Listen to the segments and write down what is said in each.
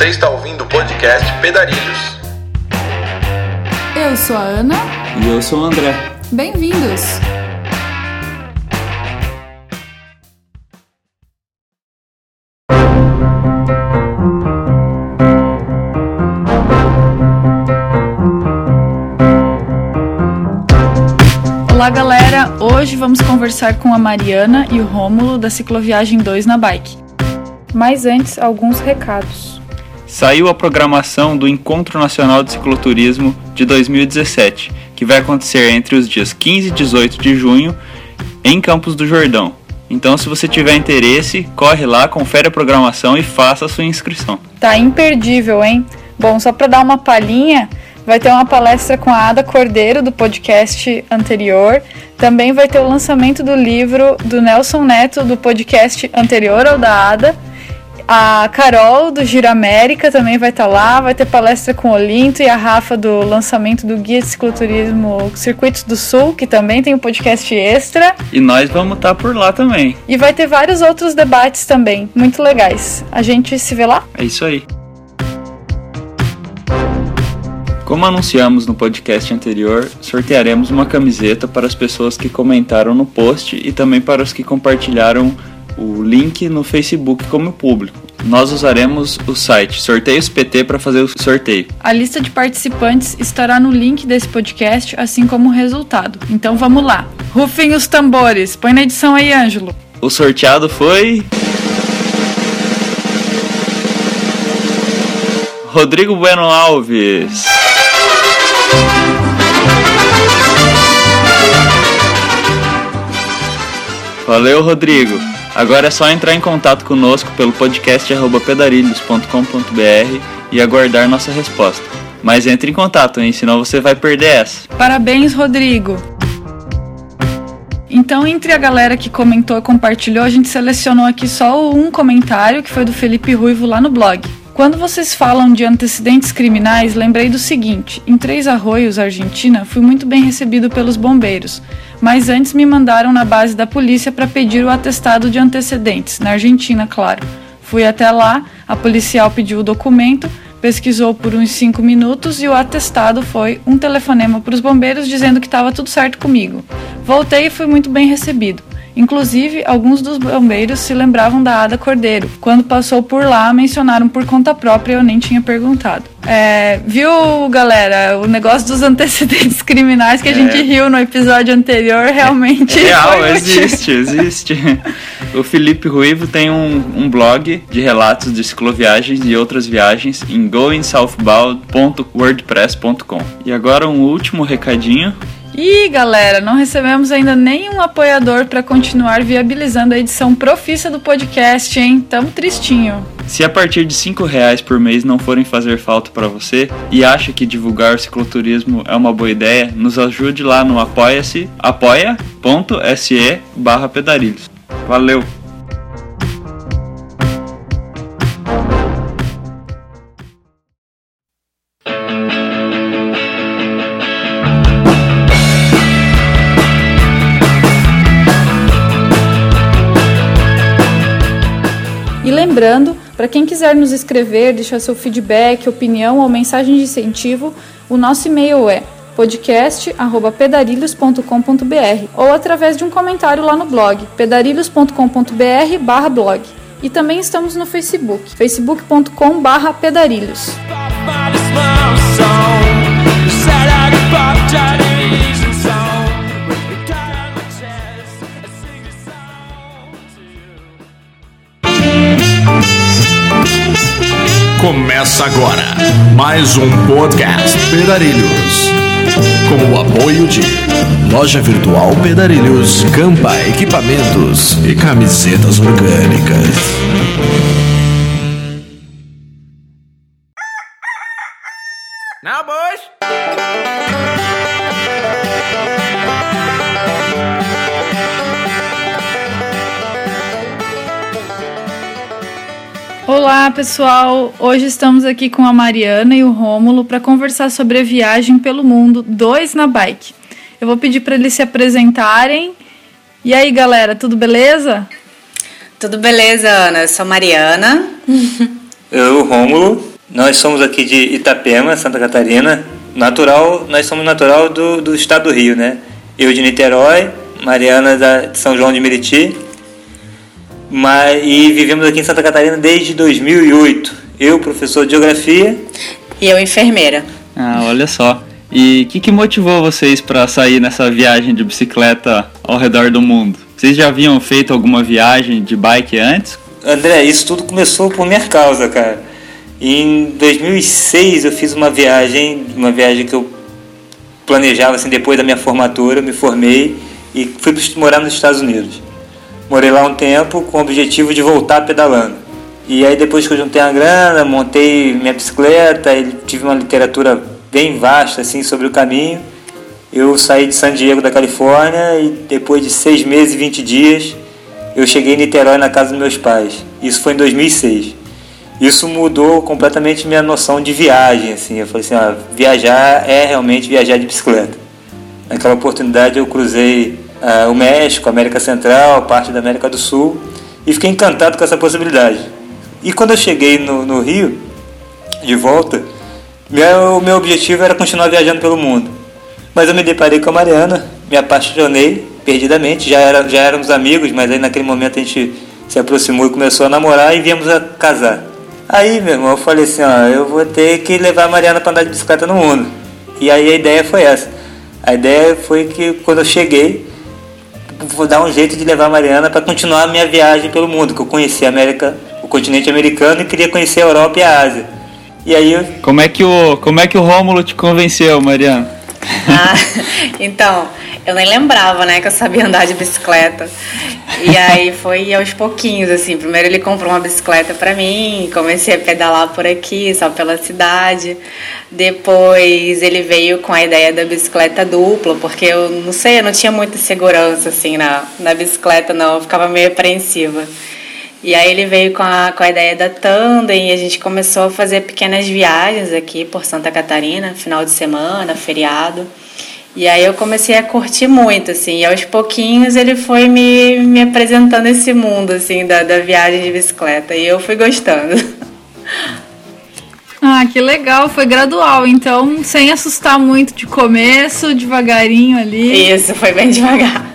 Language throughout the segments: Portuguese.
Você está ouvindo o podcast Pedarilhos. Eu sou a Ana. E eu sou o André. Bem-vindos! Olá, galera! Hoje vamos conversar com a Mariana e o Rômulo da Cicloviagem 2 na Bike. Mas antes, alguns recados. Saiu a programação do Encontro Nacional de Cicloturismo de 2017, que vai acontecer entre os dias 15 e 18 de junho em Campos do Jordão. Então, se você tiver interesse, corre lá, confere a programação e faça a sua inscrição. Tá imperdível, hein? Bom, só para dar uma palhinha, vai ter uma palestra com a Ada Cordeiro do podcast anterior. Também vai ter o lançamento do livro do Nelson Neto do podcast anterior ao da Ada. A Carol do Giro América também vai estar lá. Vai ter palestra com o Olinto e a Rafa do lançamento do Guia de Cicloturismo Circuitos do Sul, que também tem um podcast extra. E nós vamos estar por lá também. E vai ter vários outros debates também, muito legais. A gente se vê lá? É isso aí. Como anunciamos no podcast anterior, sortearemos uma camiseta para as pessoas que comentaram no post e também para os que compartilharam o link no Facebook como público. Nós usaremos o site Sorteios PT para fazer o sorteio. A lista de participantes estará no link desse podcast, assim como o resultado. Então vamos lá. Rufem os tambores. Põe na edição aí, Ângelo. O sorteado foi. Rodrigo Bueno Alves. Valeu, Rodrigo. Agora é só entrar em contato conosco pelo podcast pedarilhos.com.br e aguardar nossa resposta. Mas entre em contato, hein? Senão você vai perder essa. Parabéns, Rodrigo. Então, entre a galera que comentou e compartilhou, a gente selecionou aqui só um comentário que foi do Felipe Ruivo lá no blog. Quando vocês falam de antecedentes criminais, lembrei do seguinte: em Três Arroios, Argentina, fui muito bem recebido pelos bombeiros, mas antes me mandaram na base da polícia para pedir o atestado de antecedentes, na Argentina, claro. Fui até lá, a policial pediu o documento, pesquisou por uns 5 minutos e o atestado foi um telefonema para os bombeiros dizendo que estava tudo certo comigo. Voltei e fui muito bem recebido. Inclusive, alguns dos bombeiros se lembravam da Ada Cordeiro. Quando passou por lá, mencionaram por conta própria, eu nem tinha perguntado. É, viu, galera, o negócio dos antecedentes criminais que a É. gente riu no episódio anterior realmente. É real, existe, existe. O Felipe Ruivo tem um, um blog de relatos de cicloviagens e outras viagens em goingsouthbound.wordpress.com. E agora um último recadinho. Ih, galera, não recebemos ainda nenhum apoiador para continuar viabilizando a edição profissa do podcast, hein? Tamo tristinho. Se a partir de 5 reais por mês não forem fazer falta para você e acha que divulgar o cicloturismo é uma boa ideia, nos ajude lá no apoia-se apoia.se barra pedarilhos. Valeu! Para quem quiser nos escrever, deixar seu feedback, opinião ou mensagem de incentivo, o nosso e-mail é podcast@pedarilhos.com.br ou através de um comentário lá no blog pedarilhos.com.br/blog. E também estamos no Facebook, facebook.com/pedarilhos. Começa agora mais um podcast Pedarilhos. Com o apoio de Loja Virtual Pedarilhos, Campa Equipamentos e Camisetas Orgânicas. Now, boys. Olá, pessoal! Hoje estamos aqui com a Mariana e o Rômulo para conversar sobre a viagem pelo mundo, dois na bike. Eu vou pedir para eles se apresentarem. E aí, galera, tudo beleza? Tudo beleza, Ana? Eu sou Mariana. Eu, Rômulo. Nós somos aqui de Itapema, Santa Catarina. Natural, nós somos natural do, do estado do Rio, né? Eu de Niterói, Mariana da, de São João de Meriti. Mas, e vivemos aqui em Santa Catarina desde 2008. Eu, professor de Geografia. E eu, enfermeira. Ah, olha só. E o que, que motivou vocês para sair nessa viagem de bicicleta ao redor do mundo? Vocês já haviam feito alguma viagem de bike antes? André, isso tudo começou por minha causa, cara. Em 2006 eu fiz uma viagem, uma viagem que eu planejava assim depois da minha formatura, eu me formei e fui morar nos Estados Unidos. Morei lá um tempo com o objetivo de voltar pedalando. E aí depois que eu juntei a grana, montei minha bicicleta, tive uma literatura bem vasta assim sobre o caminho. Eu saí de San Diego da Califórnia e depois de seis meses e 20 dias eu cheguei em Niterói na casa dos meus pais. Isso foi em 2006. Isso mudou completamente minha noção de viagem. Assim. Eu falei assim, ó, viajar é realmente viajar de bicicleta. Naquela oportunidade eu cruzei ah, o México, América Central, parte da América do Sul e fiquei encantado com essa possibilidade. E quando eu cheguei no, no Rio, de volta, meu, meu objetivo era continuar viajando pelo mundo. Mas eu me deparei com a Mariana, me apaixonei perdidamente, já, era, já éramos amigos, mas aí naquele momento a gente se aproximou e começou a namorar e viemos a casar. Aí, meu irmão, eu falei assim, ó, eu vou ter que levar a Mariana para andar de bicicleta no mundo. E aí a ideia foi essa. A ideia foi que quando eu cheguei, vou dar um jeito de levar a Mariana para continuar a minha viagem pelo mundo, que eu conheci a América, o continente americano e queria conhecer a Europa e a Ásia. E aí eu Como é que o, como é que o Rômulo te convenceu, Mariana? Ah, então, eu nem lembrava, né, que eu sabia andar de bicicleta. E aí foi aos pouquinhos, assim. Primeiro ele comprou uma bicicleta pra mim, comecei a pedalar por aqui, só pela cidade. Depois ele veio com a ideia da bicicleta dupla, porque eu não sei, eu não tinha muita segurança, assim, na, na bicicleta, não. Eu ficava meio apreensiva. E aí ele veio com a, com a ideia da tandem e a gente começou a fazer pequenas viagens aqui por Santa Catarina, final de semana, feriado. E aí eu comecei a curtir muito, assim, e aos pouquinhos ele foi me, me apresentando esse mundo, assim, da, da viagem de bicicleta, e eu fui gostando. Ah, que legal, foi gradual, então sem assustar muito de começo, devagarinho ali. Isso, foi bem devagar.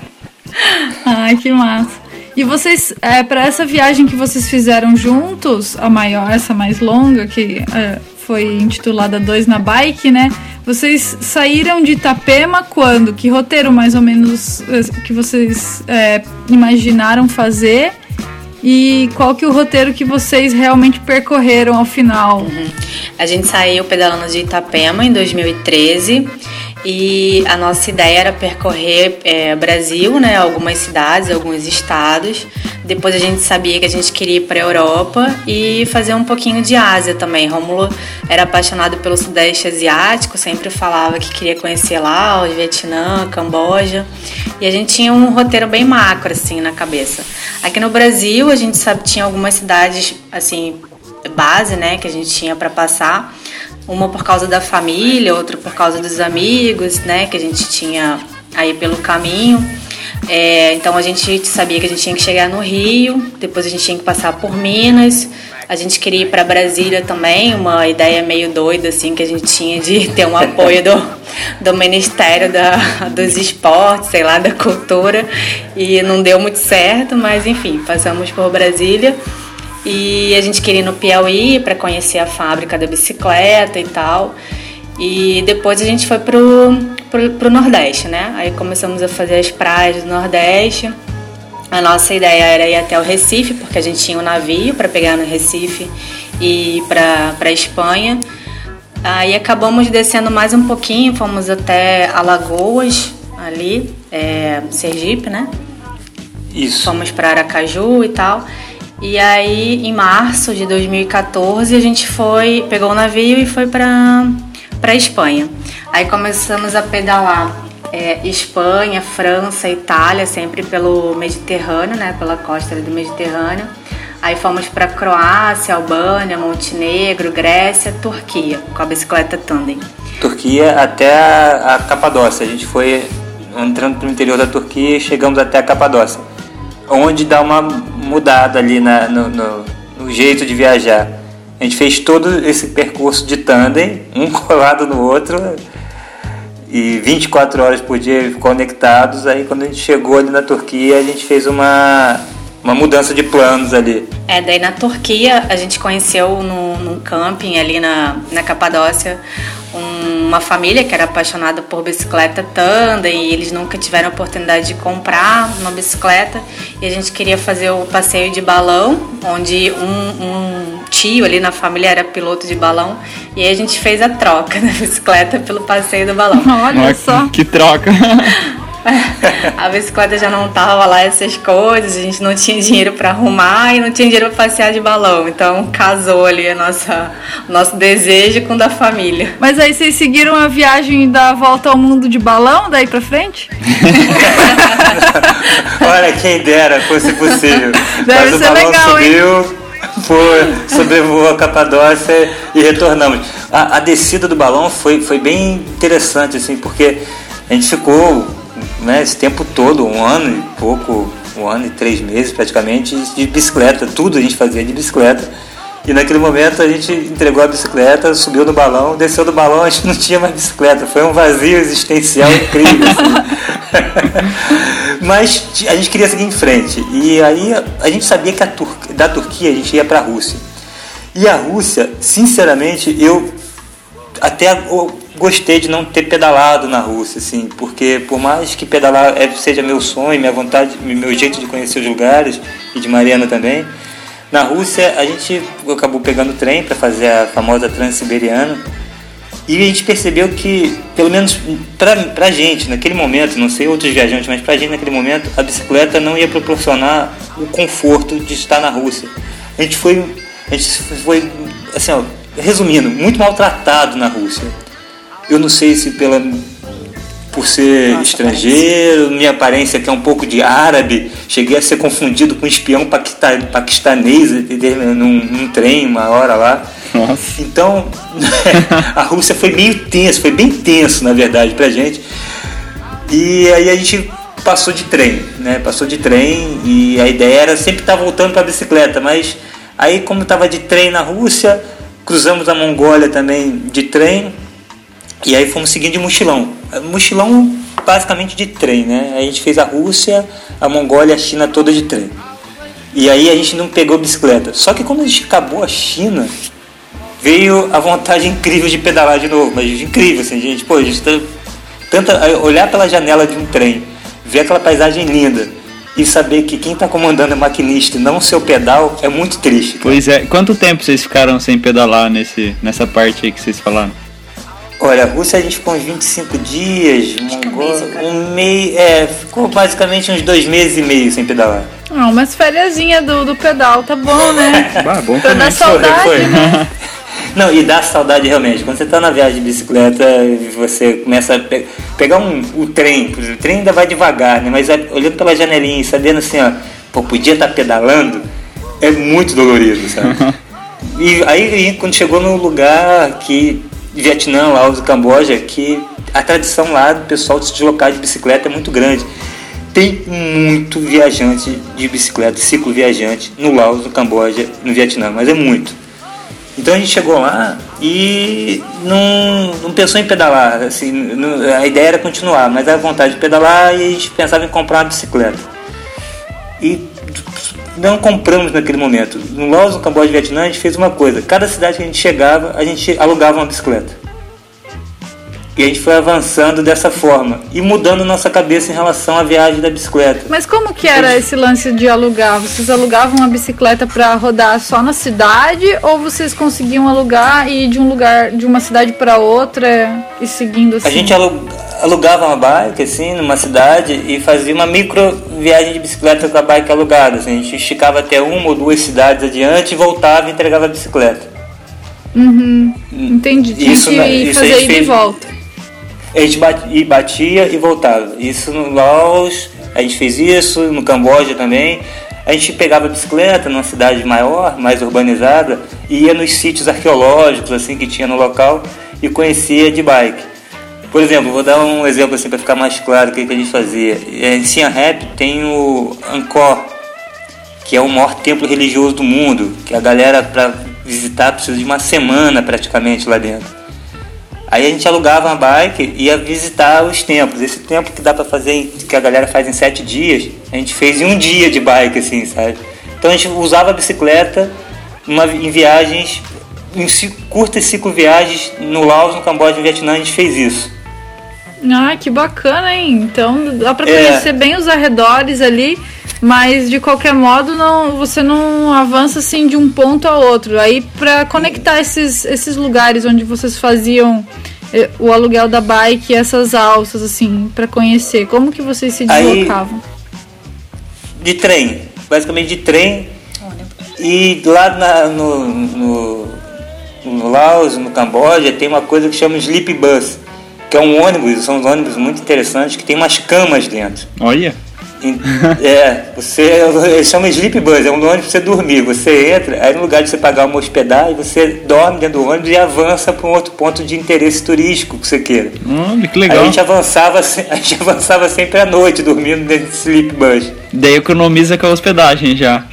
Ai, que massa. E vocês, é, para essa viagem que vocês fizeram juntos, a maior, essa mais longa, que é, foi intitulada Dois na Bike, né? Vocês saíram de Itapema quando? Que roteiro mais ou menos é, que vocês é, imaginaram fazer? E qual que é o roteiro que vocês realmente percorreram ao final? A gente saiu pedalando de Itapema em 2013 e a nossa ideia era percorrer é, Brasil, né, algumas cidades, alguns estados. Depois a gente sabia que a gente queria ir para a Europa e fazer um pouquinho de Ásia também. Rômulo era apaixonado pelo Sudeste Asiático, sempre falava que queria conhecer lá, o Vietnã, Camboja. E a gente tinha um roteiro bem macro assim na cabeça. Aqui no Brasil a gente sabe tinha algumas cidades assim base, né, que a gente tinha para passar. Uma por causa da família, outra por causa dos amigos, né, que a gente tinha aí pelo caminho. É, então a gente sabia que a gente tinha que chegar no Rio, depois a gente tinha que passar por Minas. A gente queria ir para Brasília também, uma ideia meio doida assim que a gente tinha de ter um apoio do, do Ministério da, dos Esportes, sei lá, da Cultura, e não deu muito certo, mas enfim, passamos por Brasília. E a gente queria ir no Piauí para conhecer a fábrica da bicicleta e tal. E depois a gente foi pro, pro, pro Nordeste, né? Aí começamos a fazer as praias do Nordeste. A nossa ideia era ir até o Recife, porque a gente tinha um navio para pegar no Recife e ir para Espanha. Aí acabamos descendo mais um pouquinho, fomos até Alagoas, ali, é, Sergipe, né? isso. Fomos para Aracaju e tal. E aí, em março de 2014, a gente foi, pegou o navio e foi para para Espanha. Aí começamos a pedalar é, Espanha, França, Itália, sempre pelo Mediterrâneo, né, pela costa do Mediterrâneo. Aí fomos para Croácia, Albânia, Montenegro, Grécia, Turquia, com a bicicleta tandem. Turquia até a, a Capadócia. A gente foi entrando pro interior da Turquia e chegamos até a Capadócia. Onde dá uma mudada ali na- no, no- no jeito de viajar. A gente fez todo esse percurso de tandem, um colado no outro, e 24 horas por dia conectados. Aí quando a gente chegou ali na Turquia, a gente fez uma, uma mudança de planos ali. É, daí na Turquia a gente conheceu no, num camping ali na, na Capadócia um- uma família que era apaixonada por bicicleta tandem e eles nunca tiveram a oportunidade de comprar uma bicicleta e a gente queria fazer o passeio de balão, onde um, um tio ali na família era piloto de balão e aí a gente fez a troca da bicicleta pelo passeio do balão. Olha Olha só. Que troca. A bicicleta já não tava lá essas coisas, a gente não tinha dinheiro para arrumar e não tinha dinheiro para passear de balão. Então casou ali a nossa, o nosso desejo com o da família. Mas aí vocês seguiram a viagem da volta ao mundo de balão daí pra frente? Olha, quem dera fosse possível. Deve Mas o ser balão legal, hein? subiu, foi, sobrevoou a Capadócia e retornamos. A, a descida do balão foi, foi bem interessante, assim, porque a gente ficou né, esse tempo todo, um ano e pouco, um ano e três meses praticamente, de bicicleta. Tudo a gente fazia de bicicleta. E naquele momento a gente entregou a bicicleta, subiu no balão, desceu do balão, a gente não tinha mais bicicleta. Foi um vazio existencial incrível. assim. Mas a gente queria seguir em frente. E aí a gente sabia que Tur- da Turquia a gente ia para a Rússia. E a Rússia, sinceramente, eu até gostei de não ter pedalado na Rússia, assim, porque por mais que pedalar é- seja meu sonho, minha vontade, meu jeito de conhecer os lugares e de Mariana também, na Rússia a gente acabou pegando trem para fazer a famosa Transiberiana e a gente percebeu que, pelo menos pra, pra gente, naquele momento, não sei outros viajantes, mas pra gente naquele momento, a bicicleta não ia proporcionar o conforto de estar na Rússia. A gente foi, a gente foi assim, ó, resumindo, muito maltratado na Rússia. Eu não sei se pela por ser estrangeiro, minha aparência que é um pouco de árabe, cheguei a ser confundido com um espião paquista- paquistanês num, num trem uma hora lá. Nossa. Então, a Rússia foi meio tenso, foi bem tenso, na verdade, pra gente. E aí a gente passou de trem, né? Passou de trem e a ideia era sempre estar voltando pra bicicleta, mas aí como estava de trem na Rússia, cruzamos a Mongólia também de trem e aí fomos seguindo de mochilão. Mochilão basicamente de trem, né? A gente fez a Rússia, a Mongólia a China toda de trem. E aí a gente não pegou bicicleta. Só que quando a gente acabou a China, veio a vontade incrível de pedalar de novo, mas incrível, assim, gente, pô, a gente tá, tanta, olhar pela janela de um trem, ver aquela paisagem linda e saber que quem está comandando é maquinista e não o seu pedal é muito triste. cara. Pois é. Quanto tempo vocês ficaram sem pedalar nesse, nessa parte aí que vocês falaram? Olha, a Rússia a gente ficou uns 25 dias, Mongólia, cara. um meio, é, ficou basicamente uns dois meses e meio sem pedalar. Ah, umas fériasinhas do, do pedal, tá bom, né? Ah, bom Pra dar saudade, foi. né? Não, e dá saudade realmente. Quando você tá na viagem de bicicleta, você começa a pe- pegar um, o trem, o trem ainda vai devagar, né? Mas é, olhando pela janelinha e sabendo assim, ó, pô, podia estar pedalando, é muito dolorido, sabe? e aí quando chegou no lugar que Vietnã, Laos e Camboja, que a tradição lá do pessoal de se deslocar de bicicleta é muito grande. Tem muito viajante de bicicleta, ciclo viajante no Laos, no Camboja, no Vietnã, mas é muito. Então a gente chegou lá e não, não pensou em pedalar. Assim, não- a ideia era continuar, mas a vontade de pedalar e a gente pensava em comprar uma bicicleta. E não compramos naquele momento. No Laos, no Camboja e Vietnã, a gente fez uma coisa. Cada cidade que a gente chegava, a gente alugava uma bicicleta. E a gente foi avançando dessa forma e mudando nossa cabeça em relação à viagem da bicicleta. Mas como que era esse lance de alugar? Vocês alugavam uma bicicleta pra rodar só na cidade ou vocês conseguiam alugar e ir de um lugar, de uma cidade pra outra e seguindo assim? A gente alu- alugava uma bike, assim, numa cidade e fazia uma micro viagem de bicicleta com a bike alugada. Assim, a gente esticava até uma ou duas cidades adiante e voltava e entregava a bicicleta. Entendi. Tinha Isso, que isso a fazer gente ida e fez- volta. A gente bat- e batia e voltava. Isso no Laos, a gente fez isso, no Camboja também. A gente pegava a bicicleta numa cidade maior, mais urbanizada, e ia nos sítios arqueológicos assim que tinha no local e conhecia de bike. Por exemplo, vou dar um exemplo assim para ficar mais claro o que, que a gente fazia. Em Siem Reap tem o Angkor, que é o maior templo religioso do mundo, que a galera para visitar, precisa de uma semana praticamente lá dentro. Aí a gente alugava uma bike e ia visitar os templos. Esse tempo que dá pra fazer, que a galera faz em sete dias, a gente fez em um dia de bike, assim, sabe? Então a gente usava a bicicleta numa- em viagens, em curtas cicloviagens no Laos, no Camboja e no Vietnã, a gente fez isso. Ah, que bacana, hein? Então dá pra É. conhecer bem os arredores ali, mas de qualquer modo não, você não avança assim de um ponto a outro. Aí pra conectar esses, esses lugares onde vocês faziam eh, o aluguel da bike e essas alças assim pra conhecer, como que vocês se Aí- deslocavam? De trem, basicamente de trem. E lá na- no, no, no Laos, no Camboja, tem uma coisa que chama Sleep Bus, que é um ônibus, são uns ônibus muito interessantes que tem umas camas dentro. Olha. É, você eles chamam Sleep Bus, é um ônibus pra você dormir. Você entra, aí no lugar de você pagar uma hospedagem, você dorme dentro do ônibus e avança para um outro ponto de interesse turístico que você queira. Olha, que Aí legal. a gente avançava, a gente avançava sempre à noite, dormindo dentro desse Sleep Bus. Daí economiza com a hospedagem já.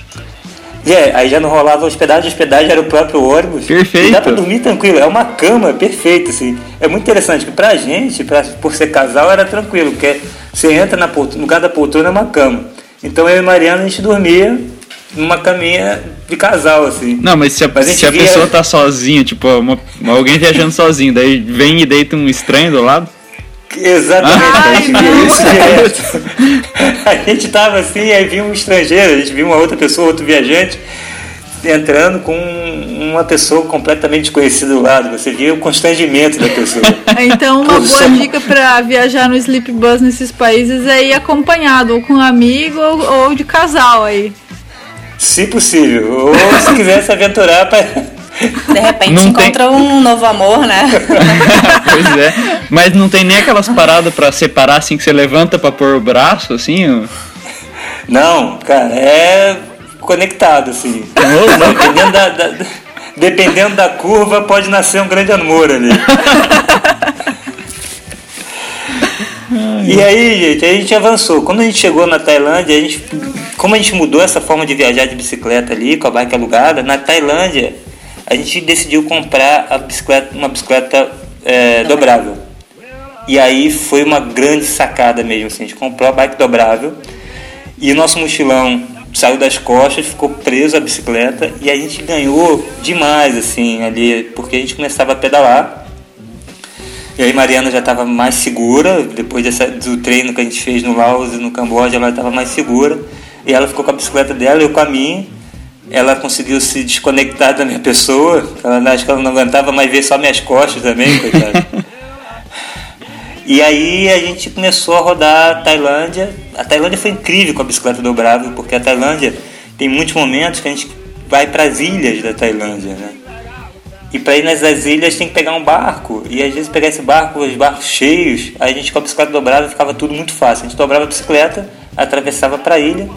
É, aí já não rolava hospedagem, hospedagem era o próprio ônibus. Perfeito. E dá pra dormir tranquilo, é uma cama perfeita, assim. É muito interessante, que pra gente, pra, por ser casal, era tranquilo, porque você entra na no lugar da poltrona é uma cama. Então eu e Mariana, a gente dormia numa caminha de casal, assim. Não, mas se a, Mas a se a via- pessoa tá sozinha, tipo, uma- alguém viajando sozinho, daí vem e deita um estranho do lado. Exatamente, Ai, a gente isso direto. A gente tava assim, aí viu um estrangeiro, a gente viu uma outra pessoa, outro viajante, entrando com uma pessoa completamente desconhecida do lado. Você via o constrangimento da pessoa. Então, uma boa dica pra viajar no Sleep Bus nesses países é ir acompanhado, ou com um amigo ou, ou de casal aí. Se possível. Ou se quiser se aventurar para. De repente Não tem- encontra um novo amor, né? pois é. Mas não tem nem aquelas paradas pra separar assim que você levanta pra pôr o braço, assim? ó. Não, cara, é conectado, assim. Louco. Dependendo da, da- dependendo da curva, pode nascer um grande amor ali. E aí, gente, aí a gente avançou. Quando a gente chegou na Tailândia, a gente, como a gente mudou essa forma de viajar de bicicleta ali, com a bike alugada, na Tailândia a gente decidiu comprar bicicleta, uma bicicleta é, dobrável. E aí foi uma grande sacada mesmo, assim, a gente comprou a bike dobrável e o nosso mochilão saiu das costas, ficou preso à bicicleta e a gente ganhou demais, assim, ali, porque a gente começava a pedalar. E aí Mariana já estava mais segura, depois dessa, do treino que a gente fez no Laos e no Camboja, ela estava mais segura. E ela ficou com a bicicleta dela, eu com a minha. Ela conseguiu se desconectar da minha pessoa. Ela, acho que ela não aguentava mais ver só minhas costas também, coitada. E aí a gente começou a rodar a Tailândia. A Tailândia foi incrível com a bicicleta dobrável, porque a Tailândia tem muitos momentos que a gente vai para as ilhas da Tailândia, né? E para ir nessas ilhas tem que pegar um barco. E às vezes pegar esse barco, os barcos cheios, aí a gente com a bicicleta dobrada ficava tudo muito fácil. A gente dobrava a bicicleta, atravessava para a ilha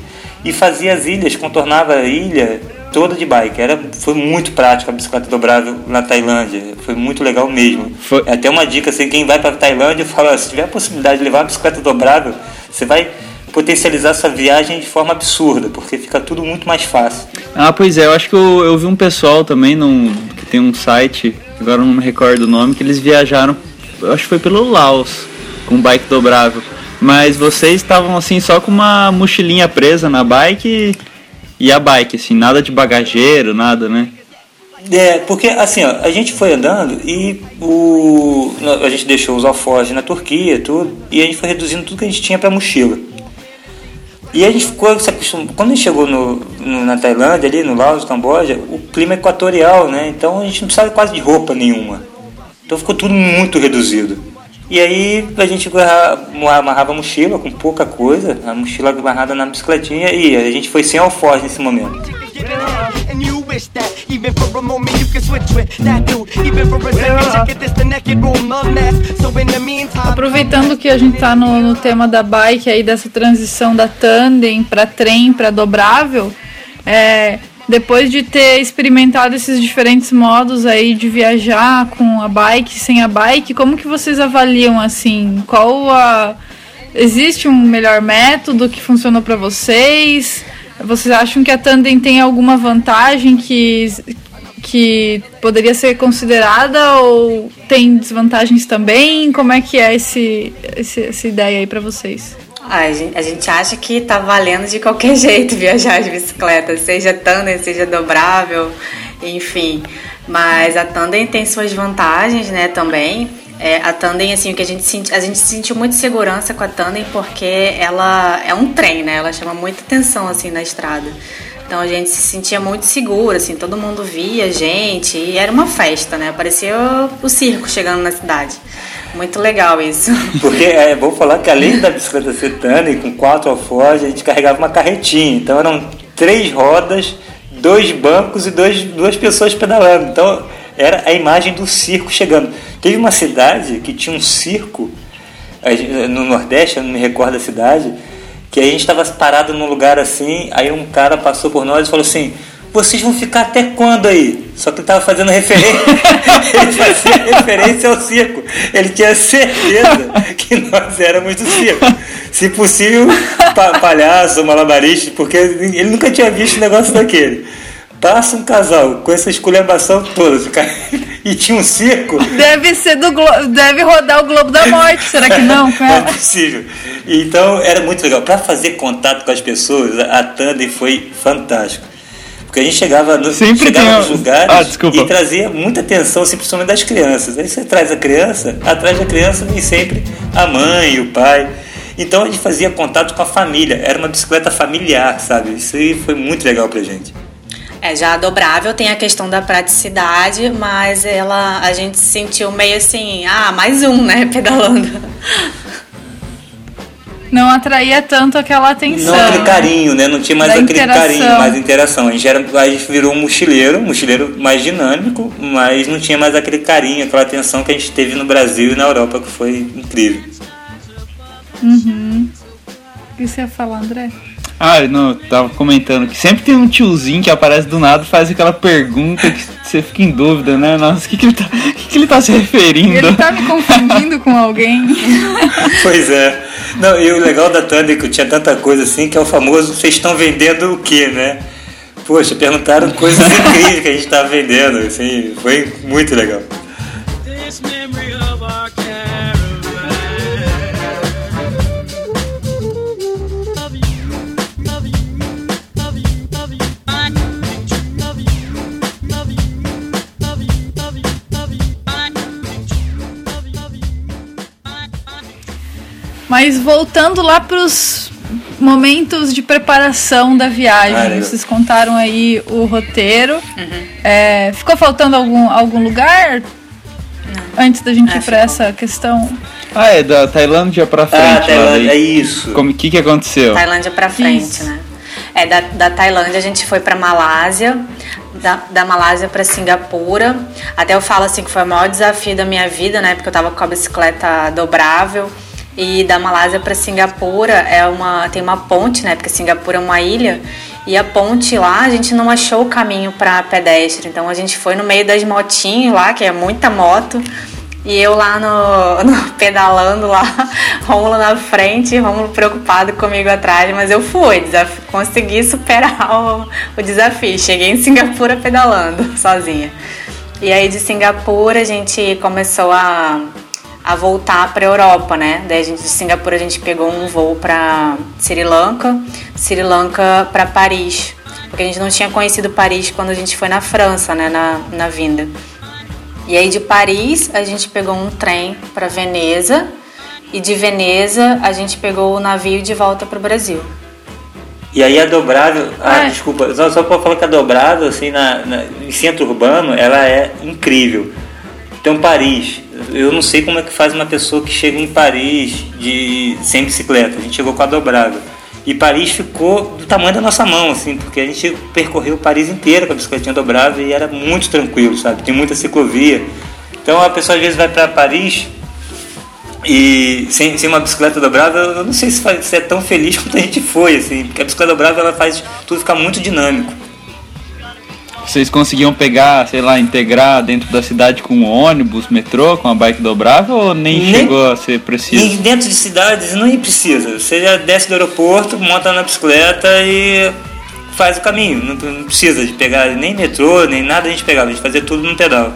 e fazia as ilhas, contornava a ilha toda de bike. Era, foi muito prático a bicicleta dobrável na Tailândia. Foi muito legal mesmo. Foi- É até uma dica assim, quem vai para Tailândia fala, se tiver a possibilidade de levar uma bicicleta dobrável, você vai potencializar sua viagem de forma absurda, porque fica tudo muito mais fácil. Ah, pois é, eu acho que eu, eu vi um pessoal também num, que tem um site, agora não me recordo o nome, que eles viajaram, eu acho que foi pelo Laos, com bike dobrável. Mas vocês estavam assim só com uma mochilinha presa na bike e, a bike, assim, nada de bagageiro, nada, né? É, porque assim, ó, a gente foi andando e o, a gente deixou os alforjes na Turquia tudo, e a gente foi reduzindo tudo que a gente tinha para mochila. E a gente ficou se acostumando. Quando a gente chegou no, no- na Tailândia, ali no Laos, Camboja, o clima é equatorial, né? Então a gente não precisava quase de roupa nenhuma. Então ficou tudo muito reduzido. E aí a gente amarrava a mochila com pouca coisa, a mochila amarrada na bicicletinha, e a gente foi sem alforje nesse momento. Aproveitando que a gente tá no, no tema da bike aí, dessa transição da tandem para trem, para dobrável, é, depois de ter experimentado esses diferentes modos aí de viajar com a bike, sem a bike, como que vocês avaliam assim? Qual a existe um melhor método que funcionou para vocês? Vocês acham que a tandem tem alguma vantagem que que poderia ser considerada ou tem desvantagens também? Como é que é esse, esse- essa ideia aí pra vocês? A, gente, a gente acha que tá valendo de qualquer jeito viajar de bicicleta, seja tandem, seja dobrável, enfim. Mas a tandem tem suas vantagens, né, também. É, a tandem, assim, o que a gente sente, a gente sentiu muita segurança com a tandem porque ela é um trem, né? Ela chama muita atenção, assim, na estrada. Então a gente se sentia muito seguro, assim, todo mundo via a gente e era uma festa, né? Parecia o circo chegando na cidade. Muito legal isso. Porque é bom falar que além da bicicleta ser tandem, com quatro alforjes, a gente carregava uma carretinha. Então eram três rodas, dois bancos e dois, duas pessoas pedalando. Então era a imagem do circo chegando. Teve uma cidade que tinha um circo, a no Nordeste, eu não me recordo da cidade, que a gente estava parado num lugar assim, aí um cara passou por nós e falou assim, vocês vão ficar até quando aí? Só que ele estava fazendo referência, ele fazia referência ao circo. Ele tinha certeza que nós éramos do circo. Se possível, pa palhaço, malabarista, porque ele nunca tinha visto um negócio daquele. Passa um casal com essa esculhambação toda, cara- e tinha um circo, Deve ser do Glo deve rodar o Globo da Morte, será que não? não é possível. Então era muito legal. Para fazer contato com as pessoas, a Tandem foi fantástico. Porque a gente chegava, no, Sempre chegava tem nos lugares Ah, e trazia muita atenção, assim, principalmente das crianças. Aí você traz a criança, atrás da criança vem sempre a mãe, o pai. Então a gente fazia contato com a família. Era uma bicicleta familiar, sabe? Isso aí foi muito legal pra gente. É, já a dobrável tem a questão da praticidade, mas ela a gente se sentiu meio assim, ah, mais um, né, pedalando. Não atraía tanto aquela atenção. Não aquele né? carinho, né? Não tinha mais Da aquele interação. carinho, mais interação. A gente, era, a gente virou um mochileiro, um mochileiro mais dinâmico, mas não tinha mais aquele carinho, aquela atenção que a gente teve no Brasil e na Europa, que foi incrível. O que você ia falar, André? Ah, não, eu tava comentando que sempre tem um tiozinho que aparece do nada e faz aquela pergunta que você fica em dúvida, né? Nossa, o que, que, ele, tá, que, que ele tá se referindo? Ele tá me confundindo com alguém. Pois é. Não, e o legal da Thunder que tinha tanta coisa assim, que é o famoso, vocês estão vendendo o quê, né? Poxa, perguntaram coisas incríveis que a gente estava vendendo, assim, foi muito legal. This memory of Mas voltando lá pros momentos de preparação da viagem. Ah. Vocês contaram aí o roteiro. É, ficou faltando algum, algum lugar? Antes da gente ir pra essa questão. Ah, é da Tailândia pra frente. Ah, Tailândia, é isso. Como que que aconteceu? Tailândia pra frente, Isso. né? É, da, da Tailândia a gente foi pra Malásia, da, da Malásia pra Singapura. Até eu falo assim que foi o maior desafio da minha vida, né? Porque eu tava com a bicicleta dobrável. E da Malásia pra Singapura é uma, tem uma ponte, né? Porque Singapura é uma ilha. E a ponte lá a gente não achou o caminho pra pedestre. Então a gente foi no meio das motinhas lá, que é muita moto. E eu lá no, no- pedalando lá, Rômulo na frente, Rômulo preocupado comigo atrás, mas eu fui, consegui superar o, o desafio. Cheguei em Singapura pedalando sozinha. E aí de Singapura a gente começou a, a voltar para Europa, né? Daí a gente, de Singapura a gente pegou um voo para Sri Lanka, Sri Lanka para Paris, porque a gente não tinha conhecido Paris quando a gente foi na França, né? Na, na vinda. E aí de Paris a gente pegou um trem para Veneza e de Veneza a gente pegou o navio de volta para o Brasil. E aí a dobrável, ah, É. desculpa, só, só pra falar que a dobrável, assim, na, na- em centro urbano, ela é incrível. Então Paris, eu não sei como é que faz uma pessoa que chega em Paris de sem bicicleta. A gente chegou com a dobrável. E Paris ficou do tamanho da nossa mão, assim, porque a gente percorreu Paris inteiro com a bicicletinha dobrável e era muito tranquilo, sabe? Tem muita ciclovia. Então a pessoa às vezes vai para Paris e sem, sem uma bicicleta dobrável, eu não sei se, faz- se é tão feliz quanto a gente foi, assim, porque a bicicleta dobrável ela faz tudo ficar muito dinâmico. Vocês conseguiam pegar, sei lá, integrar dentro da cidade com um ônibus, metrô, com a bike dobrável ou nem, Nem- chegou a ser preciso? dentro de cidades não precisa. Você já desce do aeroporto, monta na bicicleta e faz o caminho. Não, não precisa de pegar nem metrô, nem nada a gente pegava, a gente fazia tudo no pedal.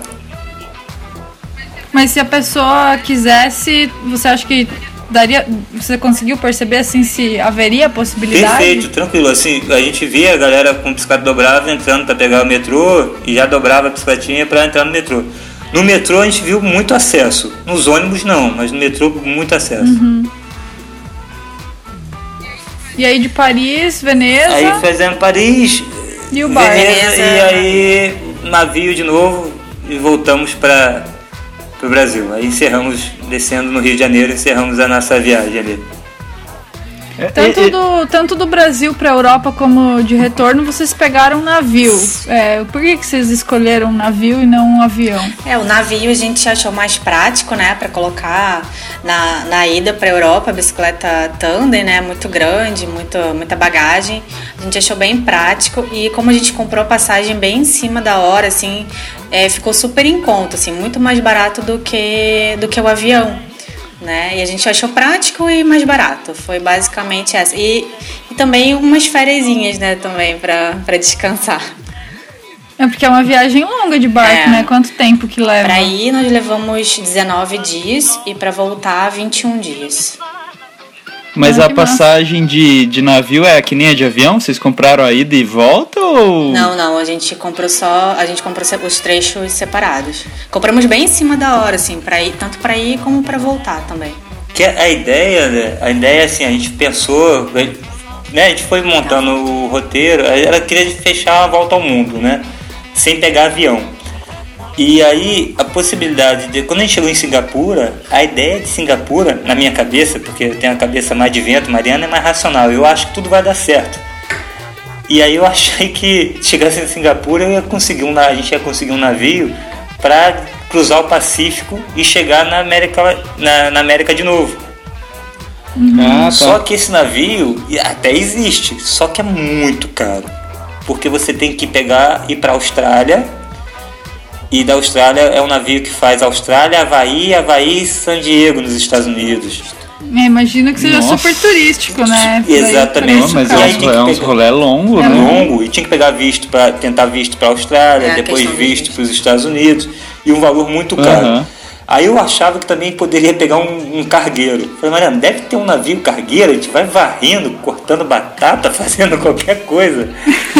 Mas se a pessoa quisesse, você acha que daria. Você conseguiu perceber assim se haveria a possibilidade? Perfeito, tranquilo. Assim, a gente via a galera com bicicleta dobrável entrando para pegar o metrô e já dobrava a bicicletinha para entrar no metrô. No metrô a gente viu muito acesso. Nos ônibus não, mas no metrô muito acesso. Uhum. E aí de Paris, Veneza Aí fizemos Paris, e o bar. Veneza, e aí navio de novo e voltamos para o Brasil. Aí encerramos, descendo no Rio de Janeiro, encerramos a nossa viagem ali. Tanto do, tanto do Brasil para Europa como de retorno, vocês pegaram um navio. É, por que, que vocês escolheram um navio e não um avião? É, o navio a gente achou mais prático, né, para colocar na, na ida para Europa, a bicicleta tandem, né, muito grande, muito, muita bagagem. A gente achou bem prático e como a gente comprou a passagem bem em cima da hora, assim, é, ficou super em conta, assim, muito mais barato do que do que o avião. Né? E a gente achou prático e mais barato. Foi basicamente essa. E, e também umas fériasinhas, né, também, para descansar. É porque é uma viagem longa de barco, É. né? Quanto tempo que leva? Para ir nós levamos 19 dias e para voltar 21 dias. Mas Ah, a massa. passagem de, de navio é que nem a de avião? Vocês compraram a ida e volta ou. Não, não, a gente comprou só, a gente comprou os trechos separados. Compramos bem em cima da hora, assim, para ir tanto para ir como para voltar também. Que a ideia, né, a ideia assim, a gente pensou, né, a gente foi montando o roteiro, ela queria fechar a volta ao mundo, né, sem pegar avião. E aí a possibilidade de, quando a gente chegou em Singapura, a ideia de Singapura, na minha cabeça, porque eu tenho a cabeça mais de vento, Mariana é mais racional, eu acho que tudo vai dar certo. E aí eu achei que chegasse em Singapura eu ia conseguir um, a gente ia conseguir um navio para cruzar o Pacífico e chegar na América, na, na América de novo. Ah, tá. Só que esse navio até existe, só que é muito caro. Porque você tem que pegar e ir para Austrália. E da Austrália é um navio que faz Austrália, Havaí, Havaí e San Diego nos Estados Unidos. É, imagino que seja Nossa. super turístico, né? Exatamente. Mas é aí é uns pegar- rolê longo, É né? longo e tinha que pegar visto para tentar visto para Austrália, É, a depois visto para os Estados Unidos e um valor muito caro. Aham. Aí eu achava que também poderia pegar um, um cargueiro. Falei, Mariana, deve ter um navio cargueiro, a gente vai varrendo, cortando batata, fazendo qualquer coisa.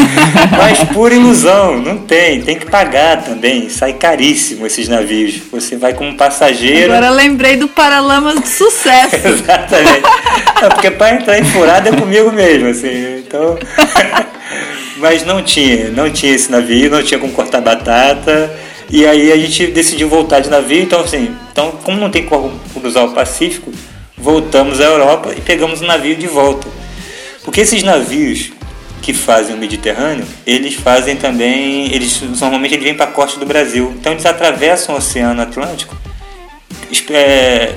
Mas pura ilusão, não tem, tem que pagar também. Sai caríssimo esses navios. Você vai como passageiro. Agora lembrei do Paralamas de Sucesso. Exatamente. É porque para entrar em furada é comigo mesmo, assim. Então. Mas não tinha, não tinha esse navio, não tinha como cortar batata. E aí a gente decidiu voltar de navio, então assim, então como não tem como cruzar o Pacífico, voltamos à Europa e pegamos o navio de volta. Porque esses navios que fazem o Mediterrâneo, eles fazem também, eles normalmente eles vêm para a costa do Brasil. Então eles atravessam o Oceano Atlântico é,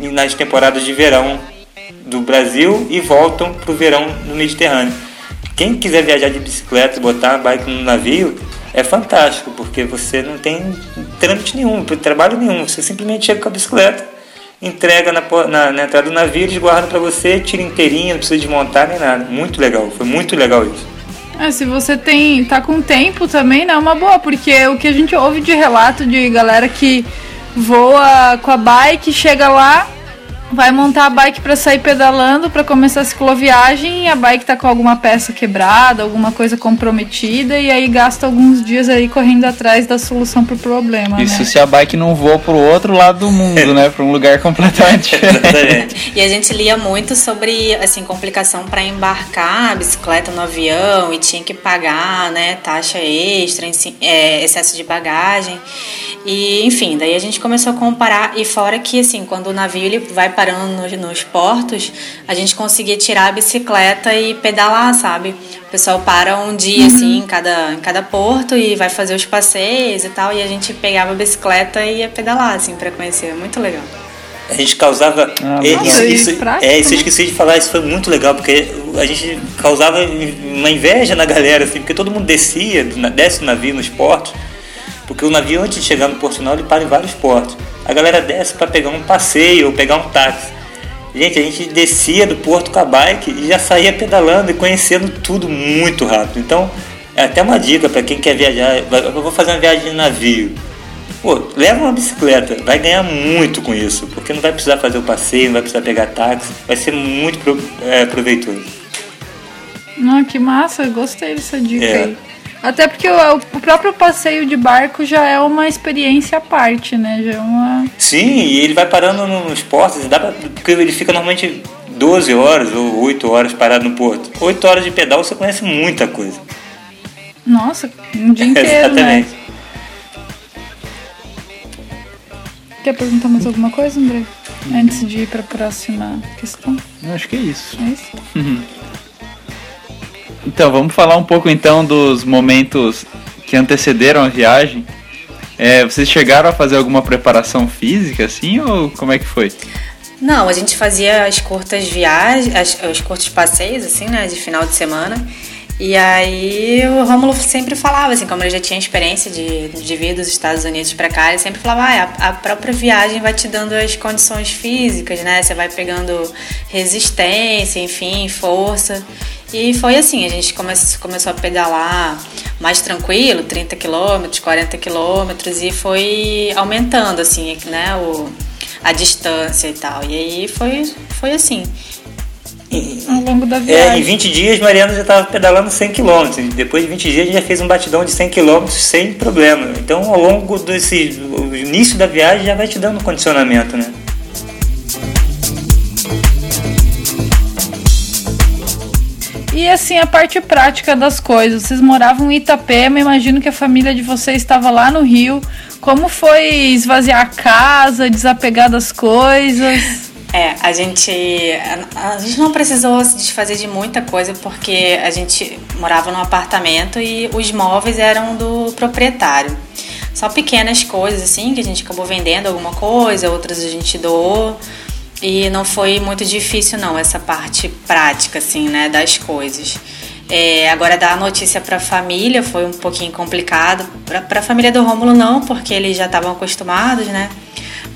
nas temporadas de verão do Brasil e voltam para o verão no Mediterrâneo. Quem quiser viajar de bicicleta botar a bike no navio é fantástico, porque você não tem trâmite nenhum, trabalho nenhum. Você simplesmente chega com a bicicleta, entrega na, na, na entrada do navio, eles guardam para você, tira inteirinho, não precisa desmontar nem nada. Muito legal, foi muito legal isso. É, se você tem tá com tempo também, não é uma boa, porque o que a gente ouve de relato de galera que voa com a bike, chega lá, vai montar a bike pra sair pedalando, pra começar a cicloviagem, e a bike tá com alguma peça quebrada, alguma coisa comprometida, e aí gasta alguns dias aí correndo atrás da solução pro problema, Isso né? se a bike não voa pro outro lado do mundo, né? Pra um lugar completamente diferente. E a gente lia muito sobre assim complicação para embarcar a bicicleta no avião e tinha que pagar, né, taxa extra, é, excesso de bagagem. E enfim, daí a gente começou a comparar e fora que assim, quando o navio ele vai parando nos, nos portos, a gente conseguia tirar a bicicleta e pedalar, sabe? O pessoal para um dia assim em cada em cada porto e vai fazer os passeios e tal, e a gente pegava a bicicleta e ia pedalar assim para conhecer, muito legal. A gente causava. Ah, é, isso, e isso, prático, é, isso eu esqueci de falar, isso foi muito legal, porque a gente causava uma inveja na galera, assim, porque todo mundo descia, desce do navio nos portos, porque o navio antes de chegar no Porto Final ele para em vários portos. A galera desce para pegar um passeio ou pegar um táxi. Gente, a gente descia do porto com a bike e já saía pedalando e conhecendo tudo muito rápido. Então, é até uma dica para quem quer viajar. Eu vou fazer uma viagem de navio. Pô, leva uma bicicleta, vai ganhar muito com isso, porque não vai precisar fazer o passeio, não vai precisar pegar táxi, vai ser muito pro- é, proveitoso. Não, que massa, gostei dessa dica É. aí. Até porque o, o próprio passeio de barco já é uma experiência à parte, né? Já é uma. Sim, e ele vai parando no- nos portos, dá pra, porque ele fica normalmente 12 horas ou 8 horas parado no porto. 8 horas de pedal você conhece muita coisa. Nossa, um dia inteiro, né? Exatamente. Quer perguntar mais alguma coisa, André? Antes de ir para a próxima questão. Acho que é isso. É isso? Então, vamos falar um pouco então dos momentos que antecederam a viagem. É, vocês chegaram a fazer alguma preparação física, assim, ou como é que foi? Não, a gente fazia as curtas viagens, os curtos passeios, assim, né, de final de semana. E aí o Rômulo sempre falava, assim, como ele já tinha experiência de, de vir dos Estados Unidos pra cá, ele sempre falava, ah, a, a própria viagem vai te dando as condições físicas, né? Você vai pegando resistência, enfim, força. E foi assim, a gente come, começou a pedalar mais tranquilo, 30 quilômetros, 40 quilômetros, e foi aumentando, assim, né, o, a distância e tal. E aí foi, foi assim. Ao longo da É, em viagem. 20 dias, Mariana já estava pedalando 100 km. Depois de 20 dias, a gente já fez um batidão de 100 km sem problema. Então, ao longo desse o início da viagem, já vai te dando condicionamento, né? E assim, a parte prática das coisas. Vocês moravam em Itapema, imagino que a família de vocês estava lá no Rio. Como foi esvaziar a casa, desapegar das coisas? É, a gente, a, a gente não precisou se desfazer de muita coisa porque a gente morava num apartamento e os móveis eram do proprietário. Só pequenas coisas assim que a gente acabou vendendo alguma coisa, outras a gente doou e não foi muito difícil não essa parte prática assim, né, das coisas. É, agora dar a notícia para a família foi um pouquinho complicado. Para a família do Rômulo não, porque eles já estavam acostumados, né?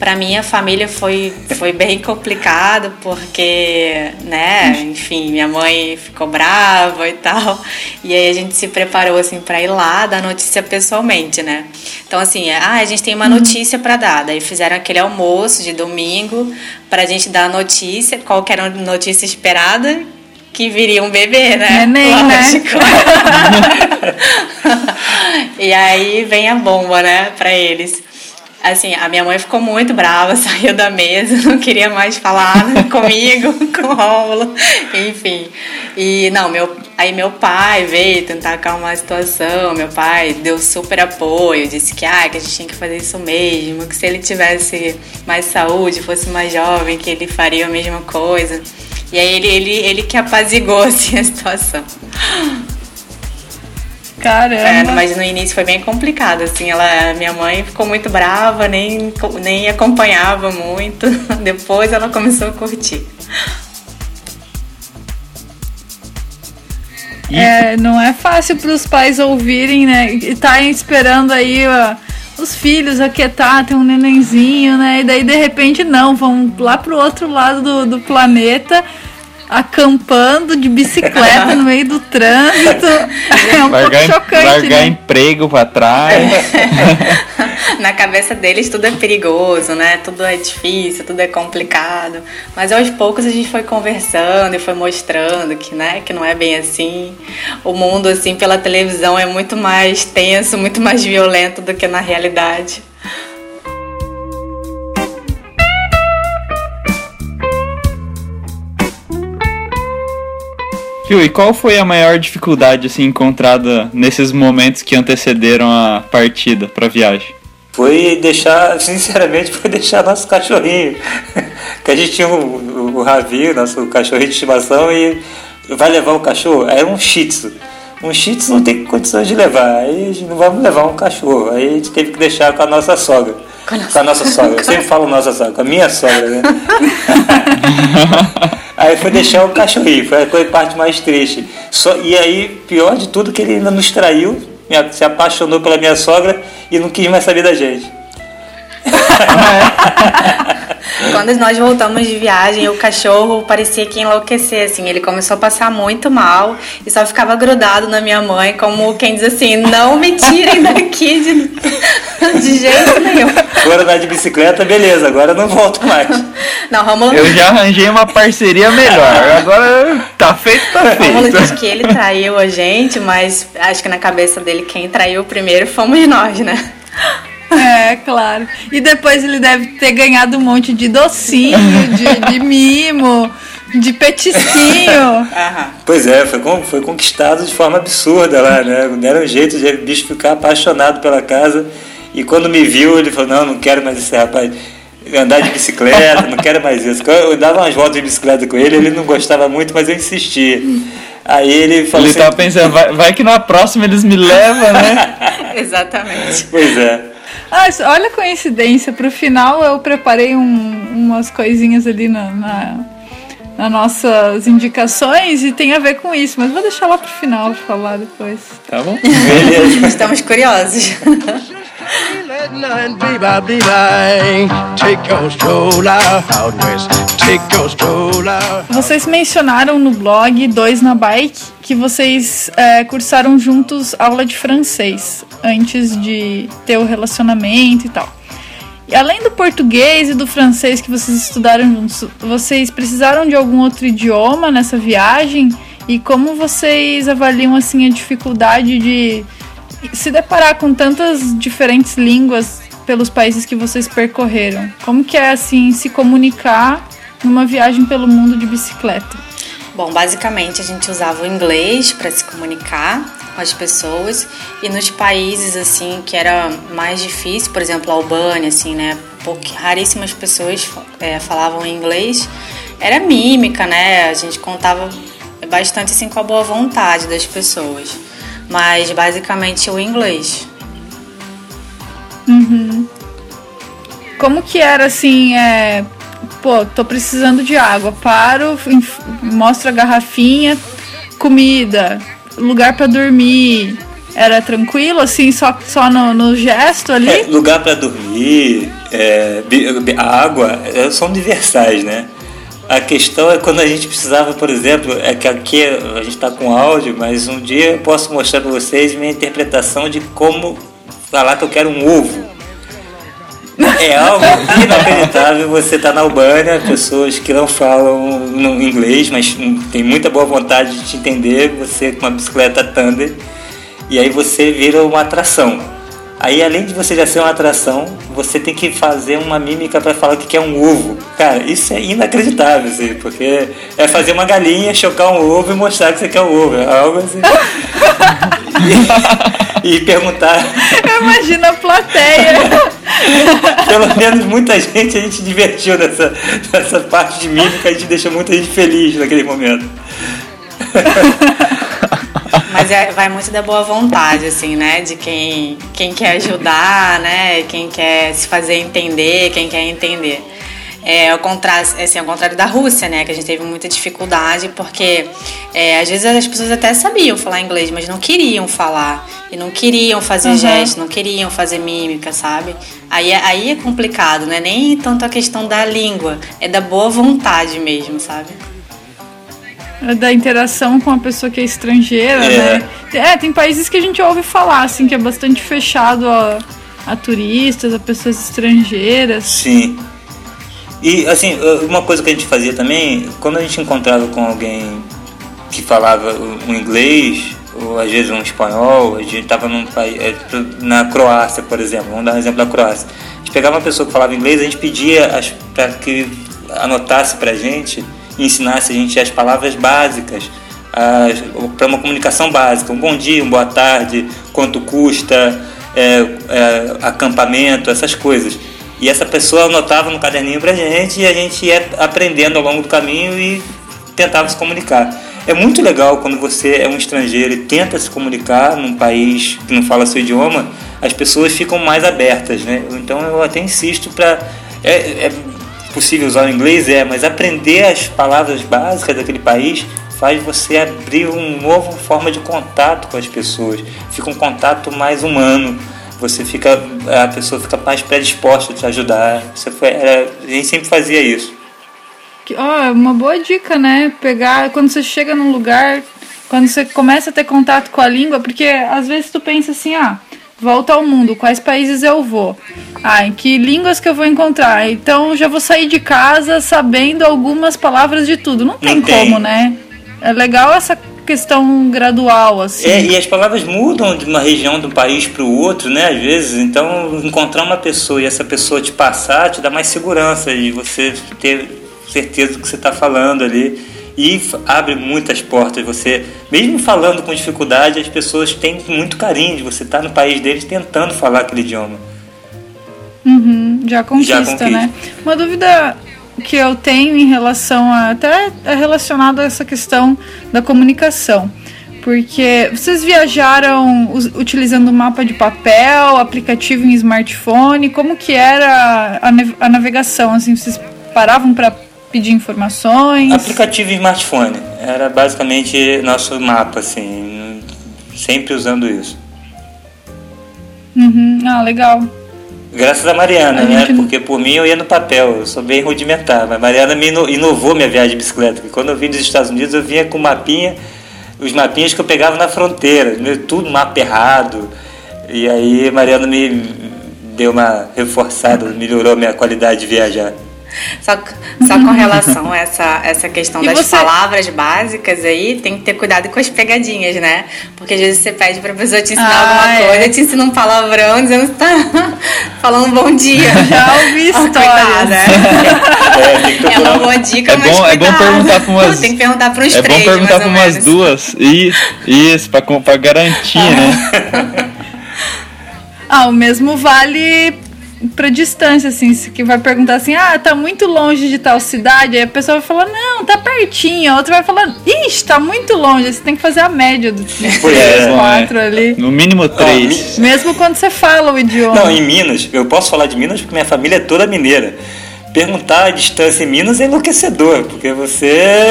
Para minha família foi, foi bem complicado, porque, né, enfim, minha mãe ficou brava e tal. E aí a gente se preparou, assim, para ir lá dar notícia pessoalmente, né? Então, assim, ah, a gente tem uma notícia para dar. Daí fizeram aquele almoço de domingo pra gente dar a notícia, qual que era a notícia esperada, que viria um bebê, né? Neném, né? Lógico. e aí vem a bomba, né, pra eles. Assim, a minha mãe ficou muito brava, saiu da mesa, não queria mais falar comigo, com o Rômulo, enfim. E não, meu, aí meu pai veio tentar acalmar a situação, meu pai deu super apoio, disse que, ah, que a gente tinha que fazer isso mesmo, que se ele tivesse mais saúde, fosse mais jovem, que ele faria a mesma coisa. E aí ele, ele, ele que apazigou assim, a situação. Caramba. É, mas no início foi bem complicado, assim, ela, minha mãe ficou muito brava, nem, nem acompanhava muito. Depois ela começou a curtir. É, não é fácil para os pais ouvirem, né? E tá esperando aí ó, os filhos aquietar, tem um nenenzinho, né? E daí de repente não, vão lá pro outro lado do, do planeta, acampando de bicicleta no meio do trânsito. É um Largar, pouco chocante, largar né? emprego pra trás. Na cabeça deles tudo é perigoso, né? Tudo é difícil, tudo é complicado. Mas aos poucos a gente foi conversando e foi mostrando que, né, que não é bem assim. O mundo, assim, pela televisão é muito mais tenso, muito mais violento do que na realidade. Viu, e qual foi a maior dificuldade assim encontrada nesses momentos que antecederam a partida pra viagem? Foi deixar, sinceramente, foi deixar nosso cachorrinho. que a gente tinha o, o, o Ravi, nosso cachorrinho de estimação, e vai levar o cachorro? Era um shih tzu. Um shih tzu não tem condições de levar. Aí a gente não vamos levar um cachorro. Aí a gente teve que deixar com a nossa sogra. Com a nossa sogra. Eu sempre falo nossa sogra, com a minha sogra, né? Aí foi deixar o cachorrinho, foi a parte mais triste. Só, e aí, pior de tudo, que ele ainda nos traiu, se apaixonou pela minha sogra e não quis mais saber da gente. Quando nós voltamos de viagem, o cachorro parecia que ia enlouquecer, assim. Ele começou a passar muito mal e só ficava grudado na minha mãe, como quem diz assim: não me tirem daqui de, de jeito nenhum. Agora andar de bicicleta, beleza, agora eu não volto mais. Não, Romulo, Eu já arranjei uma parceria melhor. Agora tá feito, tá Romulo diz feito. que ele traiu a gente, mas acho que na cabeça dele quem traiu primeiro fomos nós, né? É, claro. E depois ele deve ter ganhado um monte de docinho, de, de mimo, de petisquinho. Pois é, foi, foi conquistado de forma absurda lá, né? Deram um jeito de o bicho ficar apaixonado pela casa. E quando me viu, ele falou: Não, não quero mais esse rapaz andar de bicicleta, não quero mais isso. Eu dava umas voltas de bicicleta com ele, ele não gostava muito, mas eu insistia. Aí ele falou Ele assim: tava pensando, vai, vai que na próxima eles me levam, né? Exatamente. Pois é. Ah, olha a coincidência. Pro final eu preparei um- umas coisinhas ali na, na, nas nossas indicações e tem a ver com isso, mas vou deixar lá pro final falar depois. Tá bom? Beleza. Estamos curiosos. Vocês mencionaram no blog Dois na Bike que vocês é, cursaram juntos aula de francês antes de ter o relacionamento e tal. E além do português e do francês que vocês estudaram juntos, vocês precisaram de algum outro idioma nessa viagem? E como vocês avaliam assim a dificuldade de se deparar com tantas diferentes línguas pelos países que vocês percorreram? Como que é assim se comunicar numa viagem pelo mundo de bicicleta? Bom, basicamente a gente usava o inglês para se comunicar com as pessoas e nos países assim que era mais difícil, por exemplo, a Albânia, assim, né? Pouque, raríssimas pessoas é, falavam inglês. Era mímica, né? A gente contava bastante assim com a boa vontade das pessoas, mas basicamente o inglês. Como que era assim, é, pô, tô precisando de água, paro, mostro a garrafinha, comida, lugar pra dormir. Era tranquilo, assim, só, só no, no gesto É, ali? lugar para dormir, é, água, é, são universais, né? A questão é quando a gente precisava, por exemplo, é que aqui a gente está com áudio, mas um dia eu posso mostrar para vocês minha interpretação de como falar que eu quero um ovo. É algo inacreditável. Você tá na Albânia, pessoas que não falam inglês, mas tem muita boa vontade de te entender. Você com uma bicicleta Thunder, e aí você vira uma atração. Aí, além de você já ser uma atração, você tem que fazer uma mímica para falar que quer um ovo. Cara, isso é inacreditável, assim, porque é fazer uma galinha, chocar um ovo e mostrar que você quer um ovo. É algo assim. e, perguntar. Eu imagino a plateia. Pelo menos muita gente a gente divertiu nessa, nessa parte de mímica, a gente deixou muita gente feliz naquele momento. Mas é- vai muito da boa vontade, assim, né? De quem, quem quer ajudar, né? Quem quer se fazer entender, quem quer entender. É ao contrário, assim, ao contrário da Rússia, né? Que a gente teve muita dificuldade, porque é, às vezes as pessoas até sabiam falar inglês, mas não queriam falar. E não queriam fazer gestos, não queriam fazer mímica, sabe? Aí, é- aí é complicado, né? Nem tanto a questão da língua, é da boa vontade mesmo, sabe? da interação com a pessoa que é estrangeira, É. né? É, tem países que a gente ouve falar, assim, que é bastante fechado a, a turistas, a pessoas estrangeiras. Sim. E assim, uma coisa que a gente fazia também, quando a gente encontrava com alguém que falava um inglês, ou às vezes um espanhol, a gente estava num país, é, na Croácia, por exemplo, vamos dar um exemplo da Croácia. A gente pegava uma pessoa que falava inglês, a gente pedia para que anotasse para a gente ensinasse a gente as palavras básicas para uma comunicação básica, um bom dia, uma boa tarde, quanto custa, é, é, acampamento, essas coisas. E essa pessoa anotava no caderninho pra gente e a gente ia aprendendo ao longo do caminho e tentava se comunicar. É muito legal quando você é um estrangeiro e tenta se comunicar num país que não fala seu idioma, as pessoas ficam mais abertas, né? Então eu até insisto para é, é possível usar o inglês é, mas aprender as palavras básicas daquele país faz você abrir uma nova forma de contato com as pessoas. Fica um contato mais humano você fica, a pessoa fica mais predisposta a te ajudar. Você foi, era, a gente sempre fazia isso. Ó, é uma boa dica, né? Pegar quando você chega num lugar, quando você começa a ter contato com a língua, porque às vezes tu pensa assim, ah, volta ao mundo, quais países eu vou? Ah, em que línguas que eu vou encontrar? Então já vou sair de casa sabendo algumas palavras de tudo. Não tem, Não tem. como, né? É legal essa questão gradual, assim. É, e as palavras mudam de uma região do país para o outro, né? Às vezes, então encontrar uma pessoa e essa pessoa te passar te dá mais segurança e você ter certeza do que você está falando ali e abre muitas portas. Você, mesmo falando com dificuldade, as pessoas têm muito carinho de você estar no país deles tentando falar aquele idioma. Uhum, já conquista, conquista. né? Uma dúvida que eu tenho em relação a. até é relacionado a essa questão da comunicação. Porque vocês viajaram utilizando mapa de papel, aplicativo em smartphone, como que era a, a navegação? Assim, vocês paravam para pedir informações? Aplicativo em smartphone era basicamente nosso mapa, assim, sempre usando isso. Uhum, ah, legal. Graças a Mariana, A né? gente- Porque por mim eu ia no papel, eu sou bem rudimentar. Mas Mariana me ino- inovou minha viagem de bicicleta. Porque quando eu vim dos Estados Unidos, eu vinha com mapinha, os mapinhas que eu pegava na fronteira, tudo mapa errado. E aí Mariana me deu uma reforçada, melhorou a minha qualidade de viajar. Só, só com relação a essa, essa questão E das você- palavras básicas aí, tem que ter cuidado com as pegadinhas, né? Porque às vezes você pede pra pessoa te ensinar Ah, alguma é. coisa, te ensina um palavrão dizendo que tá falando bom dia. Já ouvi Ah, histórias. Cuidado, é. É, É uma boa dica, É mas bom- é bom perguntar pra umas- Tem que perguntar uns É três, bom perguntar pra umas menos. duas. Isso, isso pra, pra garantir, né? Ah, o mesmo vale pra distância, assim, se que vai perguntar assim, ah, tá muito longe de tal cidade, aí a pessoa vai falar, não, tá pertinho, a outra vai falar, ixi, tá muito longe, aí você tem que fazer a média dos Pois é, quatro é. ali. No mínimo três. Mesmo quando você fala o idioma. Não, em Minas, eu posso falar de Minas porque minha família é toda mineira. Perguntar a distância em Minas é enlouquecedor, porque você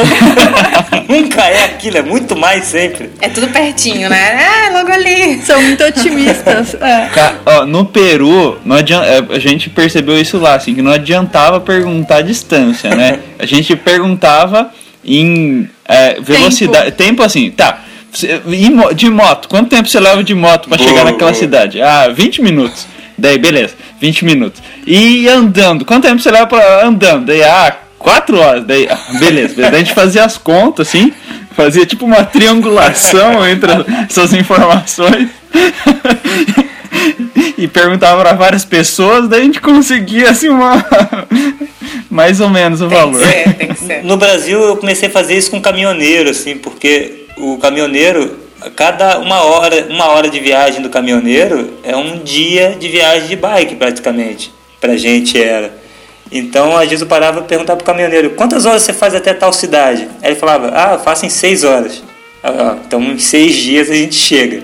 nunca é aquilo, é muito mais sempre. É tudo pertinho, né? É, logo ali. São muito otimistas. é. Ó, no Peru, não adianta, é, a gente percebeu isso lá, assim, que não adiantava perguntar a distância, né? A gente perguntava em é, velocidade. Tempo. assim, tá. De moto, quanto tempo você leva de moto pra Boa, chegar naquela boa. cidade? Ah, 20 minutos. Daí, beleza, 20 minutos. E andando, quanto tempo você leva pra andando? Daí, ah, 4 horas. Daí, ah, beleza, beleza. Daí a gente fazia as contas, assim, fazia tipo uma triangulação entre essas informações. e perguntava para várias pessoas, daí a gente conseguia assim uma mais ou menos o Tem que valor. ser, tem que ser. No Brasil eu comecei a fazer isso com caminhoneiro, assim, porque o caminhoneiro, cada uma hora, uma hora de viagem do caminhoneiro é um dia de viagem de bike praticamente. Pra gente era. Então, às vezes eu parava e perguntava pro caminhoneiro, quantas horas você faz até tal cidade? Aí ele falava, ah, eu faço em seis horas. Ah, então em seis dias a gente chega.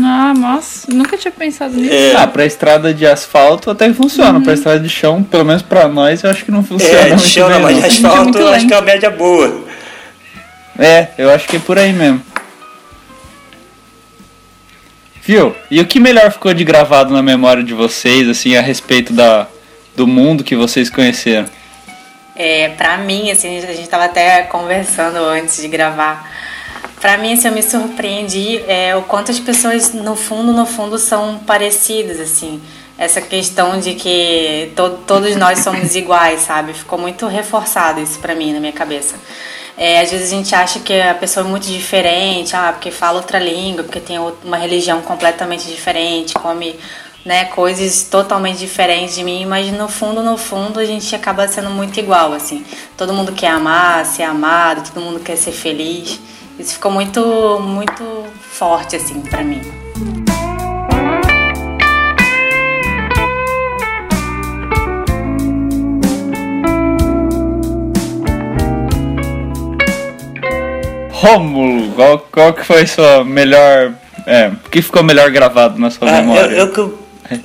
Ah, nossa, nunca tinha pensado nisso. É, Ah, pra estrada de asfalto até funciona, pra estrada de chão, pelo menos pra nós, eu acho que não funciona. é de chão, mas de asfalto muito eu acho que é uma média boa. É, eu acho que é por aí mesmo. Viu? E o que melhor ficou de gravado na memória de vocês, assim, a respeito da, do mundo que vocês conheceram? É, pra mim, assim, a gente tava até conversando antes de gravar. Pra mim, assim, eu me surpreendi é, o quanto as pessoas, no fundo, no fundo, são parecidas, assim. Essa questão de que to todos nós somos iguais, sabe? Ficou muito reforçado isso pra mim, na minha cabeça. É, às vezes a gente acha que a pessoa é muito diferente, ah, porque fala outra língua, porque tem uma religião completamente diferente, come né, coisas totalmente diferentes de mim, mas no fundo, no fundo, a gente acaba sendo muito igual, assim. Todo mundo quer amar, ser amado, todo mundo quer ser feliz. Isso ficou muito, muito forte, assim, pra mim. Rômulo, qual, qual que foi sua melhor. É, o que ficou melhor gravado na sua Ah, memória? o que eu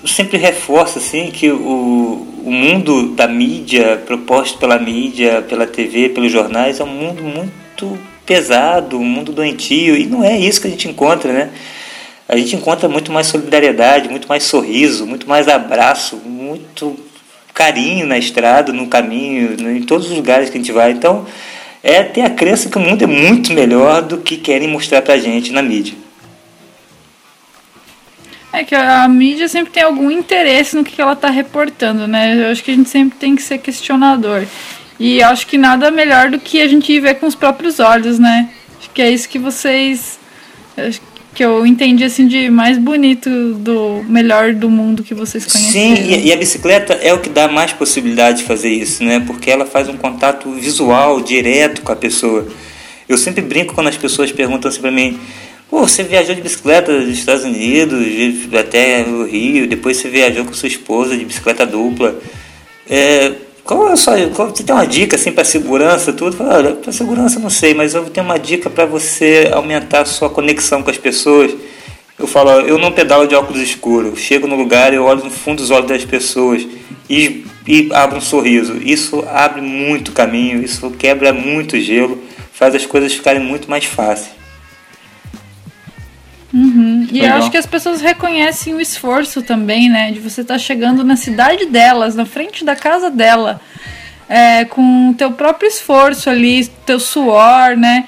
sempre reforço assim que o, o mundo da mídia proposto pela mídia, pela TV, pelos jornais é um mundo muito pesado, um mundo doentio e não é isso que a gente encontra, né? a gente encontra muito mais solidariedade, muito mais sorriso, muito mais abraço, muito carinho na estrada, no caminho, em todos os lugares que a gente vai. Então, é ter a crença que o mundo é muito melhor do que querem mostrar pra gente na mídia. É que a mídia sempre tem algum interesse no que ela tá reportando, né? Eu acho que a gente sempre tem que ser questionador. E acho que nada melhor do que a gente ver com os próprios olhos, né? Acho que é isso que vocês. Que eu entendi assim de mais bonito do melhor do mundo que vocês conheceram. Sim, e, a bicicleta é o que dá mais possibilidade de fazer isso, né? Porque ela faz um contato visual direto com a pessoa. Eu sempre brinco quando as pessoas perguntam assim pra mim: Pô, você viajou de bicicleta dos Estados Unidos até o Rio, depois você viajou com sua esposa de bicicleta dupla. É, qual é sua, qual, você tem uma dica assim para segurança, tudo? Olha, para segurança não sei, mas eu tenho uma dica para você aumentar a sua conexão com as pessoas. Eu falo, eu não pedalo de óculos escuros. Chego no lugar, eu olho no fundo dos olhos das pessoas e, e abro um sorriso. Isso abre muito caminho, isso quebra muito gelo, faz as coisas ficarem muito mais fáceis. Uhum. E eu acho que as pessoas reconhecem o esforço também, né? De você estar chegando na cidade delas, na frente da casa dela, é, com o teu próprio esforço ali, teu suor, né?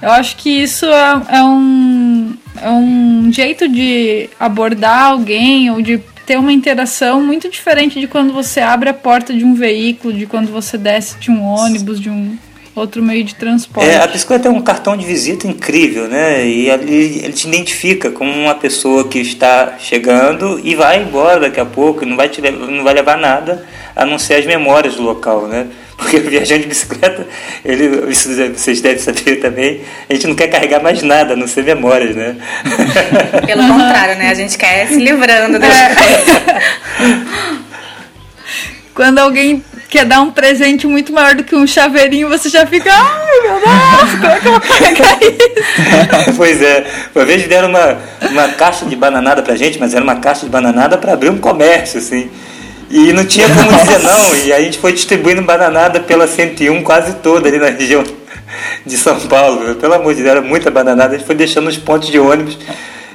Eu acho que isso é, é um, é um jeito de abordar alguém ou de ter uma interação muito diferente de quando você abre a porta de um veículo, de quando você desce de um ônibus, de um outro meio de transporte. É, a bicicleta é um cartão de visita incrível, né? E ele, ele te identifica como uma pessoa que está chegando e vai embora daqui a pouco, não vai, te, levar- não vai levar nada a não ser as memórias do local, né? Porque o viajante de bicicleta, ele, isso vocês devem saber também, a gente não quer carregar mais nada, a não ser memórias, né? Pelo contrário, né? A gente quer se livrando das Quando alguém quer dar um presente muito maior do que um chaveirinho, você já fica, ai meu Deus, como é que eu vou carregar isso? pois é, uma vez deram uma, uma caixa de bananada pra gente, mas era uma caixa de bananada para abrir um comércio, assim. E não tinha como dizer não, e a gente foi distribuindo bananada pela 101 quase toda ali na região de São Paulo. Pelo amor de Deus, era muita bananada, a gente foi deixando nos pontos de ônibus.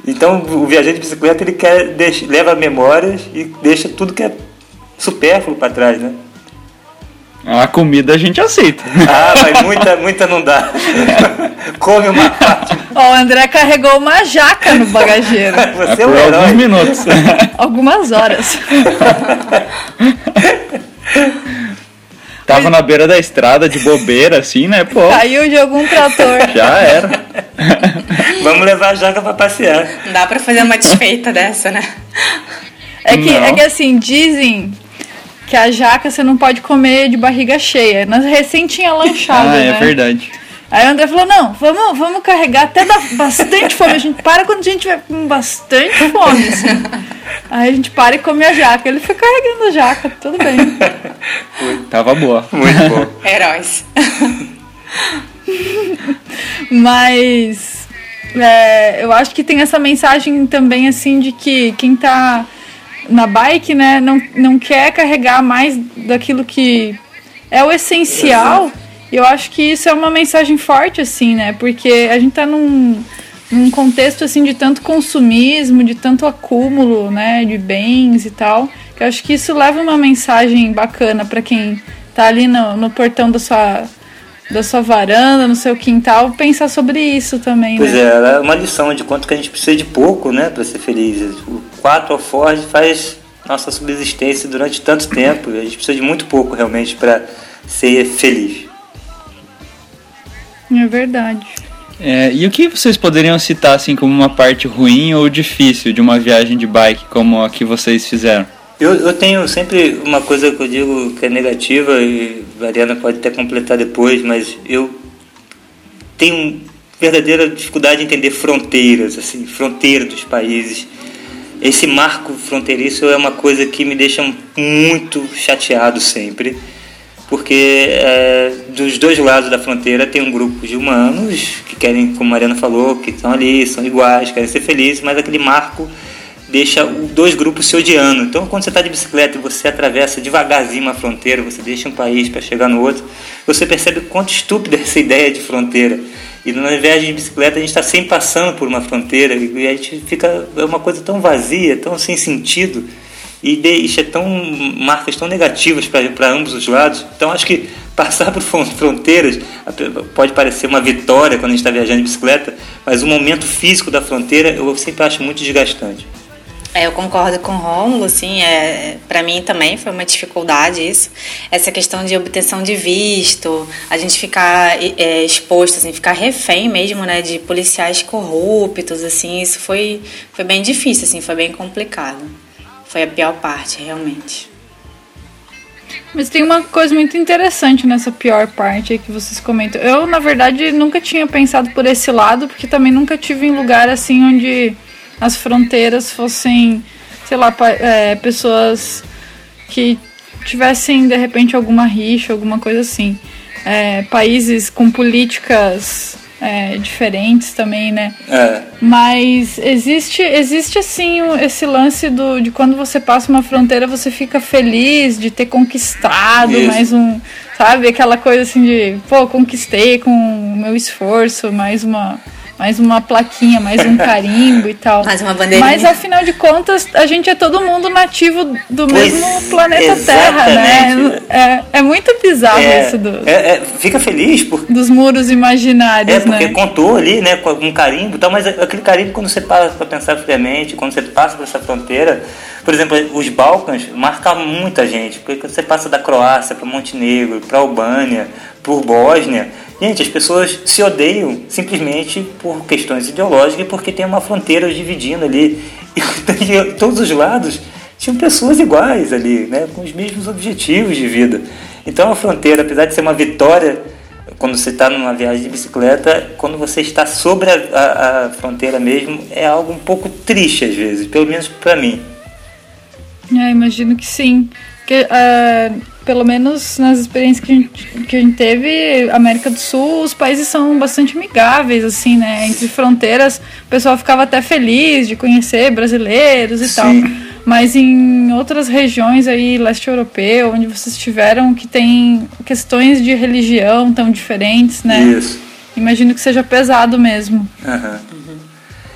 Então o viajante de bicicleta ele quer, deixa, leva memórias e deixa tudo que é supérfluo para trás, né? A comida a gente aceita. Ah, mas muita, muita não dá. Come uma parte, Ó, o André carregou uma jaca no bagageiro. você é um Por alguns herói. minutos. Algumas horas. Tava na beira da estrada de bobeira, assim, né? Pô, Caiu de algum trator. já era. Vamos levar a jaca para passear. Não dá pra fazer uma desfeita dessa, né? É que, Não. é que assim, dizem que a jaca você não pode comer de barriga cheia. Nós recém tinha lanchado, Ah, né? é verdade. Aí o André falou, não, vamos, vamos carregar até dar bastante fome. A gente para quando a gente tiver com bastante fome, assim. Aí a gente para e come a jaca. Ele foi carregando a jaca, tudo bem. Tava boa. Muito bom. Heróis. Mas é, eu acho que tem essa mensagem também, assim, de que quem tá na bike, né, não, não quer carregar mais daquilo que é o essencial. E eu acho que isso é uma mensagem forte, assim, né? Porque a gente tá num, num contexto, assim, de tanto consumismo, de tanto acúmulo, né, de bens e tal. Que eu acho que isso leva uma mensagem bacana para quem tá ali no, no portão da sua da sua varanda, no seu quintal, pensar sobre isso também, Pois né? é, ela é uma lição de quanto que a gente precisa de pouco, né, para ser feliz. O 4 Ford faz nossa subsistência durante tanto tempo. A gente precisa de muito pouco realmente para ser feliz. É verdade. É, e o que vocês poderiam citar assim como uma parte ruim ou difícil de uma viagem de bike como a que vocês fizeram? Eu, eu tenho sempre uma coisa que eu digo que é negativa e a Mariana pode até completar depois, mas eu tenho verdadeira dificuldade em entender fronteiras, assim, fronteira dos países. Esse marco fronteiriço é uma coisa que me deixa muito chateado sempre, porque é, dos dois lados da fronteira tem um grupo de humanos que querem, como a Mariana falou, que estão ali, são iguais, querem ser felizes, mas aquele marco deixa dois grupos se odiando. Então, quando você está de bicicleta e você atravessa devagarzinho uma fronteira, você deixa um país para chegar no outro, você percebe quanto estúpida é essa ideia de fronteira. E na viagem de bicicleta a gente está sempre passando por uma fronteira e a gente fica é uma coisa tão vazia, tão sem sentido e deixa tão marcas tão negativas para ambos os lados. Então acho que passar por fron- fronteiras pode parecer uma vitória quando a gente está viajando de bicicleta, mas o momento físico da fronteira eu sempre acho muito desgastante. É, eu concordo com o Rômulo, assim, é, para mim também foi uma dificuldade isso. Essa questão de obtenção de visto, a gente ficar é, exposto, assim, ficar refém mesmo, né, de policiais corruptos, assim, isso foi, foi bem difícil, assim, foi bem complicado. Foi a pior parte, realmente. Mas tem uma coisa muito interessante nessa pior parte que vocês comentam. Eu, na verdade, nunca tinha pensado por esse lado, porque também nunca tive em lugar assim onde as fronteiras fossem, sei lá, é, pessoas que tivessem de repente alguma rixa, alguma coisa assim. É, países com políticas é, diferentes também, né? É, Mas existe, existe assim esse lance do, de quando você passa uma fronteira, você fica feliz de ter conquistado Isso. mais um, sabe? Aquela coisa assim de, pô, conquistei com o meu esforço, mais uma, mais uma plaquinha, mais um carimbo e tal. Mais uma bandeirinha. Mas afinal de contas, a gente é todo mundo nativo do Pois, mesmo planeta Terra, né? É, é muito bizarro é, isso do- é, é, fica feliz por, dos muros É, imaginários, porque né? contou ali, né, com um carimbo e tal, mas aquele carimbo, quando você para para pensar friamente, quando você passa por essa fronteira, por exemplo, os Balcãs marcam muita gente, porque quando você passa da Croácia para Montenegro, para Albânia, por Bósnia, gente, as pessoas se odeiam simplesmente por questões ideológicas e porque tem uma fronteira dividindo ali. E todos os lados tinham pessoas iguais ali, né, com os mesmos objetivos de vida. Então a fronteira, apesar de ser uma vitória quando você está numa viagem de bicicleta, quando você está sobre a, a- a fronteira mesmo, é algo um pouco triste às vezes, pelo menos para mim. É, imagino que sim. Que, ah, pelo menos nas experiências que a, gente, que a gente teve, América do Sul, os países são bastante amigáveis, assim, né? Entre fronteiras, o pessoal ficava até feliz de conhecer brasileiros e tal. Sim. Mas em outras regiões aí, leste europeu, onde vocês estiveram, que tem questões de religião tão diferentes, né? Isso. Imagino que seja pesado mesmo. Aham.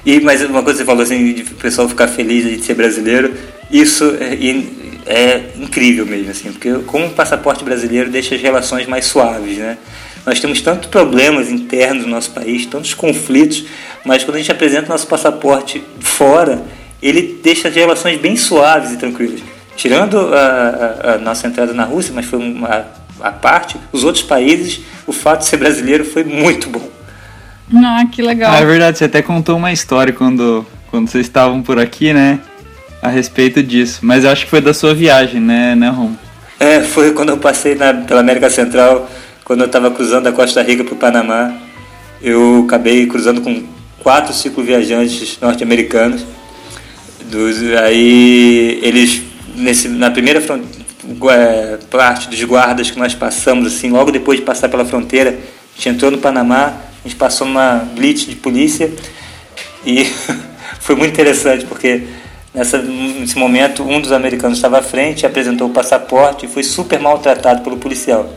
E, mas uma coisa que você falou assim, de o pessoal ficar feliz de ser brasileiro, isso é, e- é incrível mesmo, assim, porque como o passaporte brasileiro deixa as relações mais suaves, né? Nós temos tantos problemas internos no nosso país, tantos conflitos, mas quando a gente apresenta nosso passaporte fora, ele deixa as relações bem suaves e tranquilas. Tirando a, a- a nossa entrada na Rússia, mas foi uma a parte, os outros países, o fato de ser brasileiro foi muito bom. Ah, que legal. Ah, é verdade, você até contou uma história quando, quando vocês estavam por aqui, né? A respeito disso. Mas eu acho que foi da sua viagem, né, né, Rom? É, foi quando eu passei na, pela América Central, quando eu estava cruzando da Costa Rica para o Panamá. Eu acabei cruzando com quatro cicloviajantes norte-americanos. Aí eles, nesse, na primeira é, parte dos guardas que nós passamos, assim, logo depois de passar pela fronteira, a gente entrou no Panamá, a gente passou numa blitz de polícia e foi muito interessante porque nessa, nesse momento um dos americanos estava à frente, apresentou o passaporte e foi super maltratado pelo policial.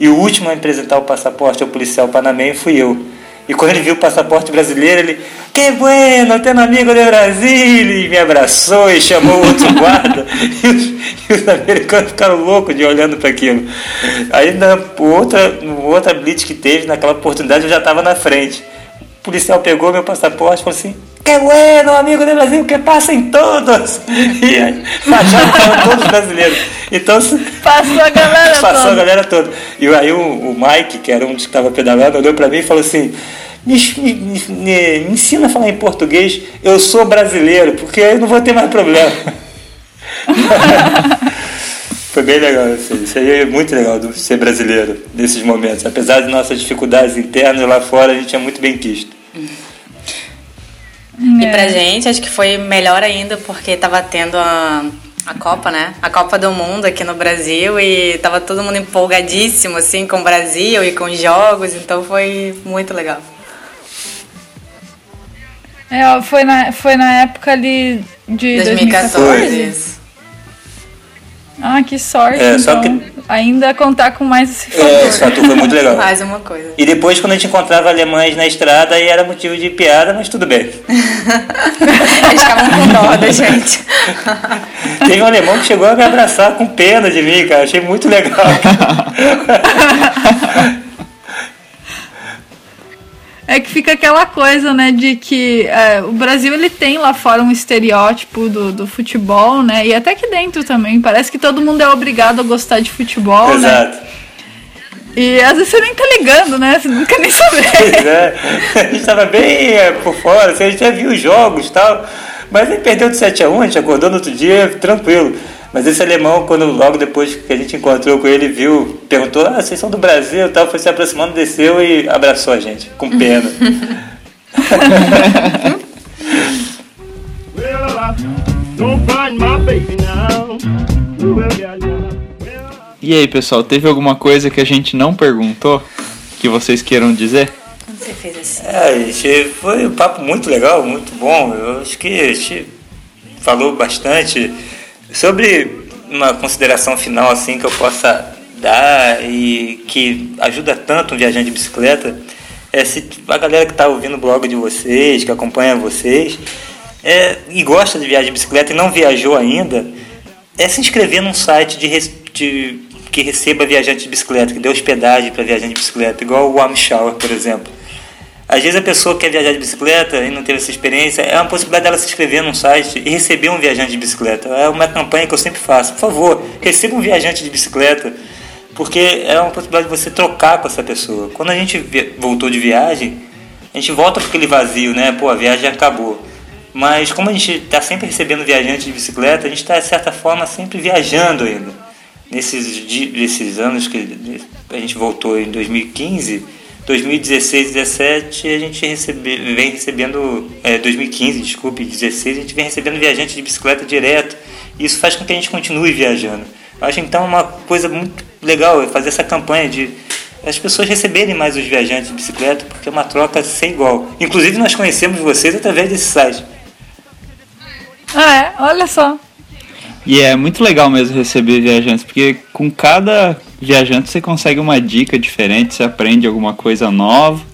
E o último a apresentar o passaporte ao policial panamenho fui eu. E quando ele viu o passaporte brasileiro, ele, que bueno, tenho amigo do Brasil, e me abraçou e chamou outro guarda. e, os, e os americanos ficaram loucos de olhando para aquilo. Aí na outra, outra blitz que teve, naquela oportunidade, eu já estava na frente. O policial pegou meu passaporte e falou assim: Que bueno, amigo do Brasil, que passa em todos! E aí, eram todos brasileiros. Então, Passou a galera passou a toda. galera toda. E aí o, o Mike, que era um dos que estava pedalando, olhou pra mim e falou assim: me, me- me- me ensina a falar em português, eu sou brasileiro, porque aí eu não vou ter mais problema. Foi bem legal isso aí. Isso aí é muito legal do ser brasileiro nesses momentos. Apesar de nossas dificuldades internas lá fora, a gente é muito bem quisto. E É. pra gente, acho que foi melhor ainda porque tava tendo a, a Copa, né? A Copa do Mundo aqui no Brasil e tava todo mundo empolgadíssimo, assim, com o Brasil e com os jogos, então foi muito legal. É, foi, na, foi na época ali de 2014. 2014. Ah, que sorte. É, então. só que ainda contar com mais esse fator. É, esse fator foi muito legal. Mais uma coisa. E depois, quando a gente encontrava alemães na estrada, aí era motivo de piada, mas tudo bem. Eles ficavam com dó da gente. Teve um alemão que chegou a me abraçar com pena de mim, cara. Achei muito legal. É que fica aquela coisa, né, de que é, o Brasil ele tem lá fora um estereótipo do, do futebol, né? E até aqui dentro também. Parece que todo mundo é obrigado a gostar de futebol, né? Exato. E às vezes você nem tá ligando, né? Você nunca nem Pois saber. é. A gente estava bem é, por fora, assim, a gente já viu os jogos e tal. Mas ele perdeu de 7 a 1 a gente acordou no outro dia tranquilo. Mas esse alemão, quando logo depois que a gente encontrou com ele, viu, perguntou, ah, vocês são do Brasil e tal, foi se aproximando, desceu e abraçou a gente, com pena. E aí, pessoal, teve alguma coisa que a gente não perguntou que vocês queiram dizer? Quando você fez assim. É, gente, foi um papo muito legal, muito bom. Eu acho que a gente falou bastante sobre uma consideração final assim que eu possa dar e que ajuda tanto um viajante de bicicleta. É se a galera que está ouvindo o blog de vocês, que acompanha vocês, é, e gosta de viagem de bicicleta e não viajou ainda, é se inscrever num site de, de- que receba viajante de bicicleta, que dê hospedagem para viajante de bicicleta, igual o Warm Shower, por exemplo. Às vezes a pessoa quer viajar de bicicleta e não teve essa experiência, é uma possibilidade dela se inscrever num site e receber um viajante de bicicleta. É uma campanha que eu sempre faço. Por favor, receba um viajante de bicicleta, porque é uma possibilidade de você trocar com essa pessoa. Quando a gente voltou de viagem, a gente volta com aquele vazio, né? Pô, a viagem acabou. Mas como a gente está sempre recebendo viajante de bicicleta, a gente está, de certa forma, sempre viajando ainda. Nesses, nesses anos que a gente voltou em 2015, 2016, 17, a gente recebe, vem recebendo, é, 2015, desculpe, 16, a gente vem recebendo viajante de bicicleta direto. E isso faz com que a gente continue viajando. Eu acho então uma coisa muito legal é fazer essa campanha de as pessoas receberem mais os viajantes de bicicleta, porque é uma troca sem igual. Inclusive, nós conhecemos vocês através desse site. Ah, é? Olha só. E é muito legal mesmo receber viajantes, porque com cada viajante você consegue uma dica diferente, você aprende alguma coisa nova.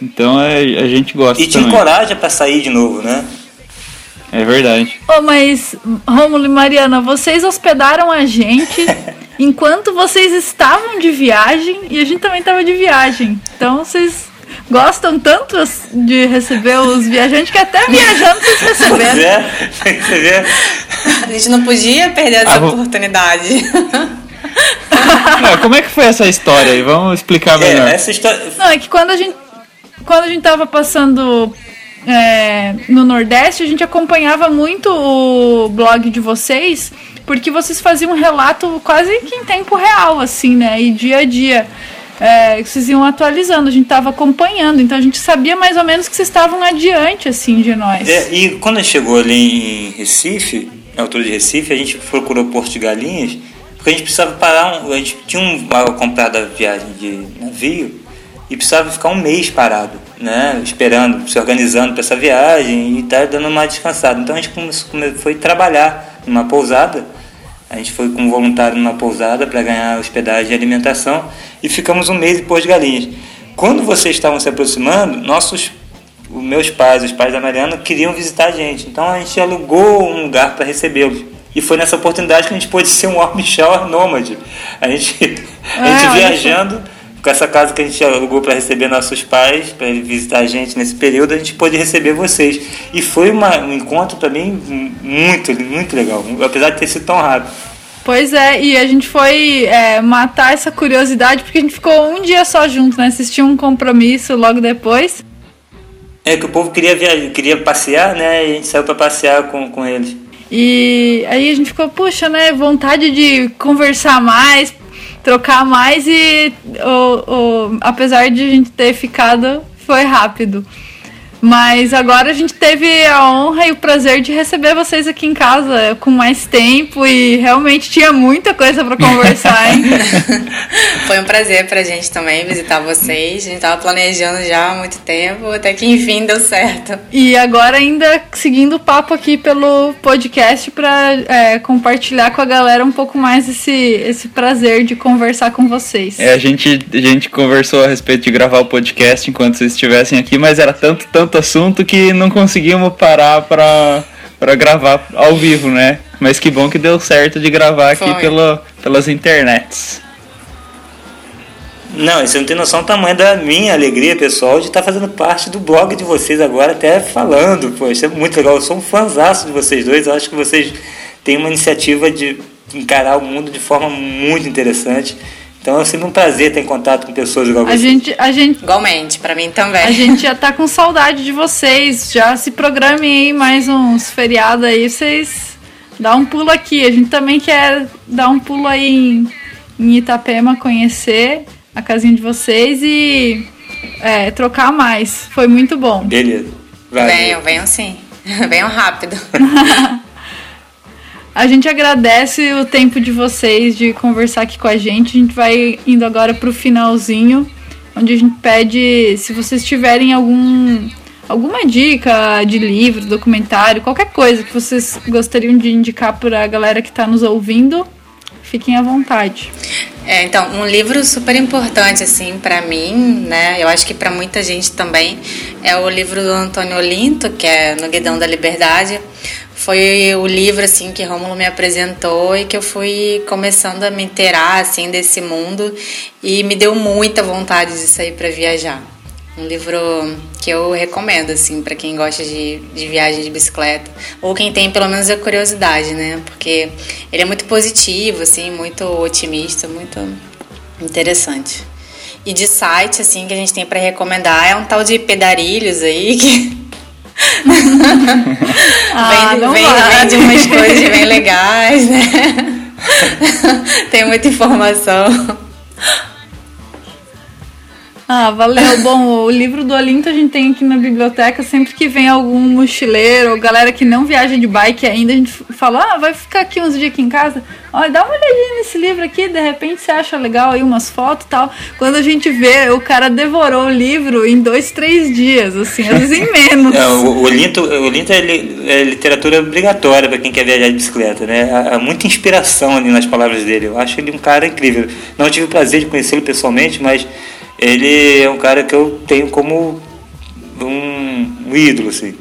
Então é, a gente gosta E te também. encoraja para sair de novo, né? É verdade. Ô, mas, Rômulo e Mariana, vocês hospedaram a gente enquanto vocês estavam de viagem e a gente também estava de viagem. Então vocês gostam tanto de receber os viajantes que até viajando vocês Pois receberam. é, você vê. A gente não podia perder essa Ah, vou- oportunidade. Não, como é que foi essa história aí? Vamos explicar melhor. É, essa história. Não, é que quando a gente quando a gente tava passando é, no Nordeste, a gente acompanhava muito o blog de vocês, porque vocês faziam um relato quase que em tempo real, assim, né? E dia a dia. É, vocês iam atualizando, a gente tava acompanhando, então a gente sabia mais ou menos que vocês estavam adiante, assim, de nós. É, e quando a gente chegou ali em Recife, na altura de Recife, a gente procurou Porto de Galinhas, porque a gente precisava parar, um, a gente tinha um, uma comprada viagem de navio e precisava ficar um mês parado, né, esperando, se organizando para essa viagem e estar dando uma descansada. Então a gente começou, come- foi trabalhar numa pousada, a gente foi como voluntário numa pousada para ganhar hospedagem e alimentação e ficamos um mês em Porto de Galinhas. Quando vocês estavam se aproximando, nossos os meus pais, os pais da Mariana, queriam visitar a gente. Então a gente alugou um lugar para recebê-los. E foi nessa oportunidade que a gente pôde ser um warm shower nômade. A gente, a gente olha viajando com essa casa que a gente alugou para receber nossos pais, para visitar a gente nesse período, a gente pôde receber vocês. E foi uma, um encontro para mim muito, muito legal, apesar de ter sido tão rápido. Pois é, e a gente foi é, matar essa curiosidade porque a gente ficou um dia só junto, né? Tinham um compromisso logo depois. É que o povo queria viajar, queria passear, né? E a gente saiu para passear com, com eles. E aí a gente ficou, puxa, né? Vontade de conversar mais, trocar mais e o, o- apesar de a gente ter ficado, foi rápido. Mas agora a gente teve a honra e o prazer de receber vocês aqui em casa com mais tempo e realmente tinha muita coisa para conversar, hein? Foi um prazer pra gente também visitar vocês. A gente tava planejando já há muito tempo, até que enfim deu certo. E agora ainda seguindo o papo aqui pelo podcast para compartilhar com a galera um pouco mais esse, esse prazer de conversar com vocês. É, a gente, a gente conversou a respeito de gravar o podcast enquanto vocês estivessem aqui, mas era tanto, tanto assunto que não conseguimos parar pra, pra gravar ao vivo, né? Mas que bom que deu certo de gravar aqui pelo, pelas internets. Não, você não tem noção do tamanho da minha alegria, pessoal, de estar fazendo parte do blog de vocês agora, até falando. Pô, isso é muito legal. Eu sou um fãzaço de vocês dois. Eu acho que vocês têm uma iniciativa de encarar o mundo de forma muito interessante. Então é sempre um prazer ter contato com pessoas igual A vocês. gente, a gente Igualmente, pra mim também. A gente já tá com saudade de vocês. Já se programem aí mais uns feriados aí. Vocês dá um pulo aqui. A gente também quer dar um pulo aí em, em Itapema, conhecer a casinha de vocês e é, trocar mais. Foi muito bom. Beleza. Valeu. Venham, venham sim. Venham rápido. A gente agradece o tempo de vocês de conversar aqui com a gente. A gente vai indo agora pro finalzinho, onde a gente pede se vocês tiverem algum alguma dica de livro, documentário, qualquer coisa que vocês gostariam de indicar para a galera que está nos ouvindo, fiquem à vontade. É, então, um livro super importante, assim, pra mim, né? Eu acho que pra muita gente também, é o livro do Antônio Olinto, que é No Guidão da Liberdade. Foi o livro, assim, que Rômulo me apresentou e que eu fui começando a me inteirar, assim, desse mundo e me deu muita vontade de sair pra viajar. Um livro que eu recomendo, assim, para quem gosta de, de viagem de bicicleta. Ou quem tem pelo menos a curiosidade, né? Porque ele é muito positivo, assim, muito otimista, muito interessante. E de site, assim, que a gente tem para recomendar é um tal de Pedarilhos aí, que. Ah, vem, vem, vem de umas coisas bem legais, né? tem muita informação. Ah, valeu. Bom, o livro do Olinto a gente tem aqui na biblioteca. Sempre que vem algum mochileiro ou galera que não viaja de bike ainda, a gente fala: ah, vai ficar aqui uns dias aqui em casa. Olha, dá uma olhadinha nesse livro aqui, de repente você acha legal aí umas fotos e tal. Quando a gente vê, o cara devorou o livro em dois, três dias, assim, às vezes em menos. É, o, o Linto, o Linto é, li- é literatura obrigatória para quem quer viajar de bicicleta, né? Há, há muita inspiração ali nas palavras dele. Eu acho ele um cara incrível. Não tive o prazer de conhecê-lo pessoalmente, mas ele é um cara que eu tenho como um, um ídolo, assim.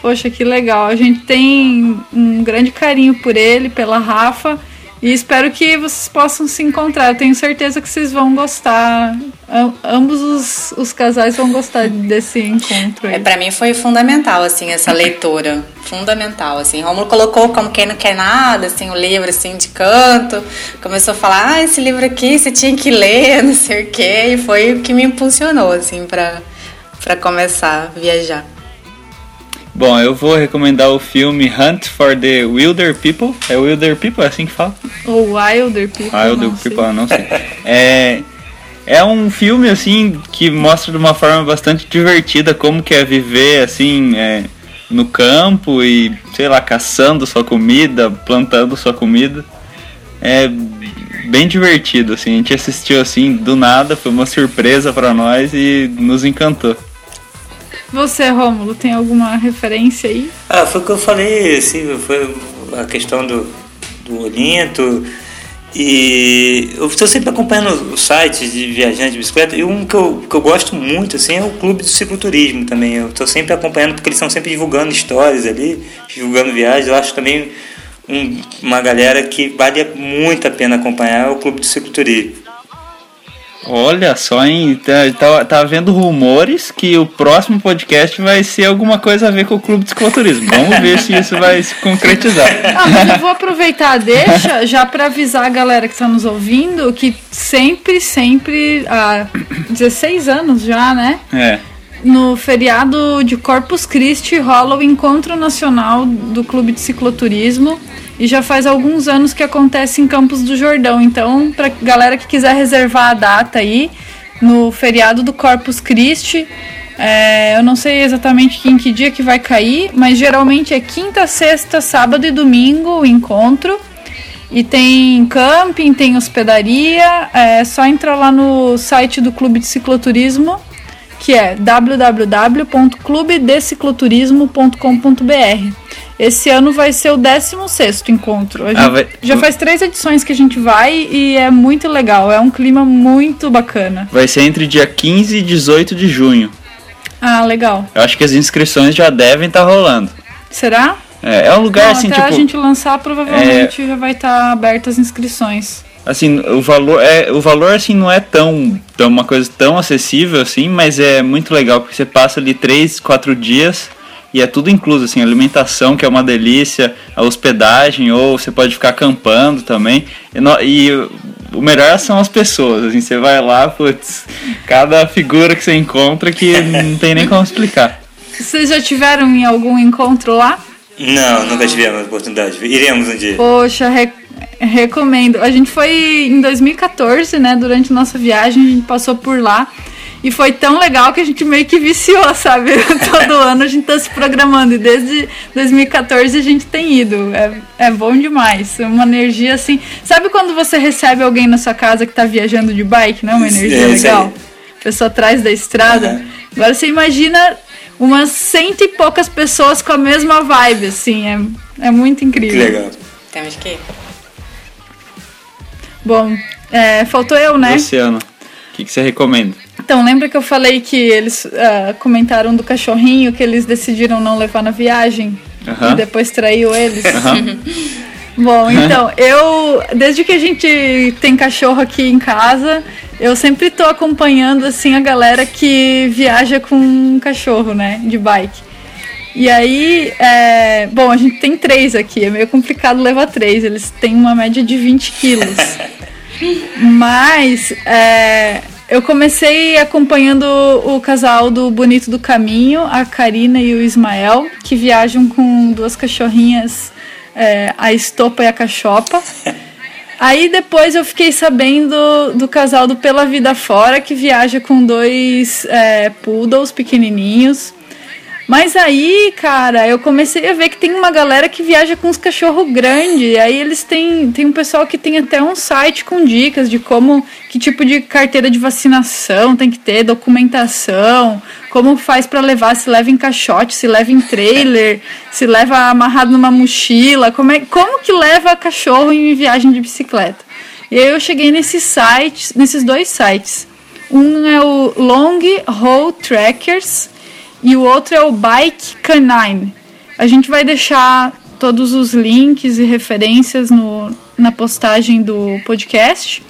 Poxa, que legal. A gente tem um grande carinho por ele, pela Rafa. E espero que vocês possam se encontrar. Tenho certeza que vocês vão gostar. Am- ambos os, os casais vão gostar desse encontro É, pra mim foi fundamental, assim, essa leitura. Fundamental, assim. Romulo colocou como quem não quer nada, assim, o livro, assim, de canto. Começou a falar, ah, esse livro aqui você tinha que ler, não sei o quê. E foi o que me impulsionou, assim, pra começar a viajar. Bom, eu vou recomendar o filme Hunt for the Wilder People. É Wilder People, é assim que fala? Ou Wilder People. Ah, Wilder não sei. People, não sei. É, é um filme, assim, que mostra de uma forma bastante divertida como que é viver, assim, é, no campo e, sei lá, caçando sua comida, plantando sua comida. É bem divertido, assim. A gente assistiu, assim, do nada, foi uma surpresa pra nós e nos encantou. Você, Rômulo, tem alguma referência aí? Ah, foi o que eu falei, assim, foi a questão do, do Olinto. E eu estou sempre acompanhando os sites de viajantes de bicicleta. E um que eu, que eu gosto muito assim, é o Clube do Cicloturismo também. Eu estou sempre acompanhando porque eles estão sempre divulgando histórias ali, divulgando viagens. Eu acho também um- uma galera que vale muito a pena acompanhar é o Clube do Cicloturismo. Olha só, hein? Tá, tá, tá havendo rumores que o próximo podcast vai ser alguma coisa a ver com o Clube de Cicloturismo. Vamos ver se isso vai se concretizar. Ah, mas eu vou aproveitar a deixa já para avisar a galera que está nos ouvindo que sempre, sempre, há 16 anos já, né? É. No feriado de Corpus Christi rola o Encontro Nacional do Clube de Cicloturismo e já faz alguns anos que acontece em Campos do Jordão. Então, pra galera que quiser reservar a data aí, no feriado do Corpus Christi, É, eu não sei exatamente em que dia que vai cair, mas geralmente é quinta, sexta, sábado e domingo o encontro. E tem camping, tem hospedaria. É só entrar lá no site do Clube de Cicloturismo, que é www.clubedecicloturismo.com.br. Esse ano vai ser o 16 encontro. Ah, vai- Já faz três edições que a gente vai e é muito legal. É um clima muito bacana. Vai ser entre dia 15 e 18 de junho. Ah, legal. Eu acho que as inscrições já devem estar rolando. Será? É, é um lugar Não, assim, até tipo. a gente lançar, provavelmente já vai estar abertas as inscrições. Assim, o valor é o valor assim não é tão, tão uma coisa tão acessível assim, mas é muito legal porque você passa ali três, quatro dias e é tudo incluso assim, alimentação que é uma delícia, a hospedagem ou você pode ficar acampando também. E, no- e o melhor são as pessoas, assim, você vai lá, putz, cada figura que você encontra que não tem nem como explicar. Vocês já tiveram em algum encontro lá? Não, nunca tivemos a oportunidade. Iremos um dia. Poxa, re- recomendo. A gente foi em 2014, né? Durante nossa viagem, a gente passou por lá. E foi tão legal que a gente meio que viciou, sabe? Todo ano a gente tá se programando. E desde 2014 a gente tem ido. É, é bom demais. É uma energia assim. Sabe quando você recebe alguém na sua casa que tá viajando de bike, né? Uma energia É, legal. Pessoa atrás da estrada. Uhum. Agora você imagina umas cento e poucas pessoas com a mesma vibe, assim. É, é muito Que incrível. legal. Temos que ir. Bom, é, faltou eu, né? Luciano, o que, que você recomenda? Então, lembra que eu falei que eles ah, comentaram do cachorrinho que eles decidiram não levar na viagem Aham. e depois traiu eles? Aham. Bom, então, eu, desde que a gente tem cachorro aqui em casa, eu sempre tô acompanhando, assim, a galera que viaja com um cachorro, né, de bike. E aí, é, bom, a gente tem três aqui, é meio complicado levar três, eles têm uma média de 20 quilos. Mas é, eu comecei acompanhando o casal do Bonito do Caminho, a Karina e o Ismael, que viajam com duas cachorrinhas, é, a Estopa e a Cachopa. Aí depois eu fiquei sabendo do casal do Pela Vida Fora, que viaja com dois é, poodles pequenininhos. Mas aí, cara, eu comecei a ver que tem uma galera que viaja com os cachorros grandes. Aí eles têm. Tem um pessoal que tem até um site com dicas de como. Que tipo de carteira de vacinação tem que ter, documentação, como faz pra levar, se leva em caixote, se leva em trailer, se leva amarrado numa mochila, como, é, como que leva cachorro em viagem de bicicleta. E aí eu cheguei nesses sites, nesses dois sites. Um é o Long Haul Trackers e o outro é o Bike Canine. A gente vai deixar todos os links e referências no, na postagem do podcast.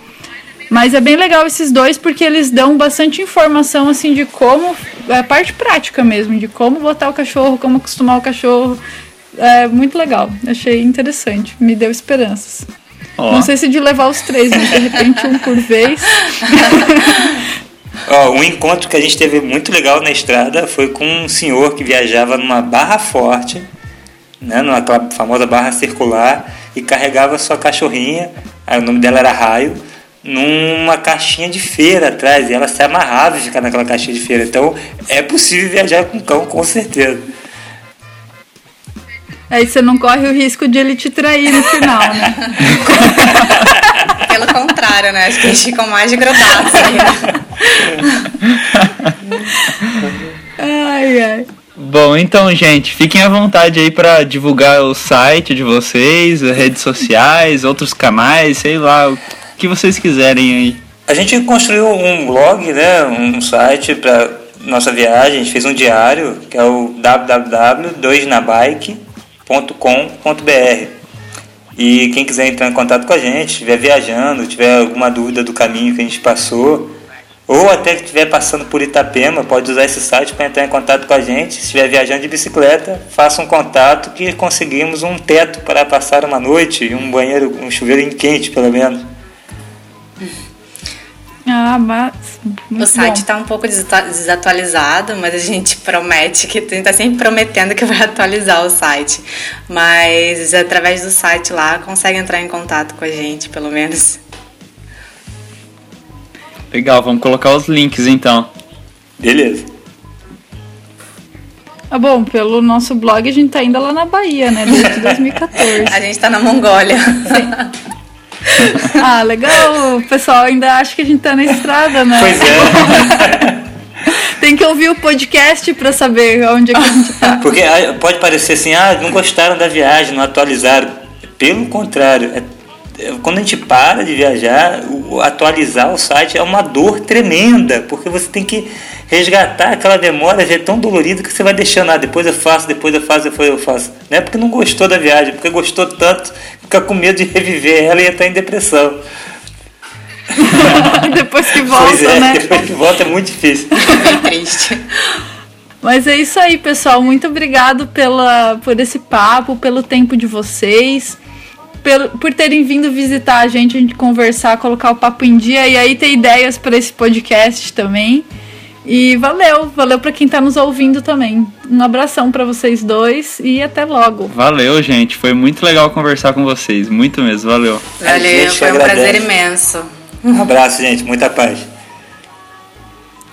Mas é bem legal esses dois porque eles dão bastante informação assim de como é a parte prática mesmo, de como botar o cachorro, como acostumar o cachorro. É muito legal. Achei interessante, me deu esperanças. Ó, Não sei se de levar os três, mas de repente um por vez. Ó, um encontro que a gente teve muito legal na estrada foi com um senhor que viajava numa barra forte, né, numa famosa barra circular, e carregava sua cachorrinha, aí o nome dela era Raio, numa caixinha de feira atrás, e ela se amarrava e ficava naquela caixinha de feira. Então é possível viajar com cão, com certeza. Aí você não corre o risco de ele te trair no final, né? Pelo contrário, né? Acho que eles ficam mais grudados. ainda. Ai, ai. Bom, então, gente, fiquem à vontade aí pra divulgar o site de vocês, as redes sociais, outros canais, sei lá, o que vocês quiserem aí. A gente construiu um blog, né, um site para nossa viagem, a gente fez um diário, que é o www.2nabike.com.br. E quem quiser entrar em contato com a gente, estiver viajando, tiver alguma dúvida do caminho que a gente passou, ou até que estiver passando por Itapema, pode usar esse site para entrar em contato com a gente. Se estiver viajando de bicicleta, faça um contato que conseguimos um teto para passar uma noite um banheiro, um chuveiro quente, pelo menos. Ah, mas. O site bom. está um pouco desatualizado, mas a gente promete que a gente tá sempre prometendo que vai atualizar o site. Mas através do site lá consegue entrar em contato com a gente, pelo menos. Legal, vamos colocar os links então. Beleza. Ah, bom, pelo nosso blog a gente tá ainda lá na Bahia, né? Desde 2014. A gente tá na Mongólia. Ah, legal. O pessoal ainda acha que a gente tá na estrada, né? Pois é. Tem que ouvir o podcast pra saber onde é que a gente tá. Porque ah, pode parecer assim, ah, não gostaram da viagem, não atualizaram. Pelo contrário, é- é- quando a gente para de viajar, atualizar o site é uma dor tremenda, porque você tem que resgatar aquela memória, já é tão dolorido que você vai deixando, ah, depois eu faço, depois eu faço, depois eu faço. Não é porque não gostou da viagem, porque gostou tanto, fica com medo de reviver ela e entrar em depressão. Depois que pois volta, é, né? depois que volta é muito difícil. Bem triste. Mas é isso aí, pessoal. Muito obrigado pela, por esse papo, pelo tempo de vocês, pelo, por terem vindo visitar a gente, a gente conversar, colocar o papo em dia e aí ter ideias para esse podcast também. E valeu, valeu para quem tá nos ouvindo também. Um abração para vocês dois e até logo. Valeu, gente. Foi muito legal conversar com vocês. Muito mesmo. Valeu. Valeu, gente foi um agradece. prazer imenso. Um abraço, gente, muita paz.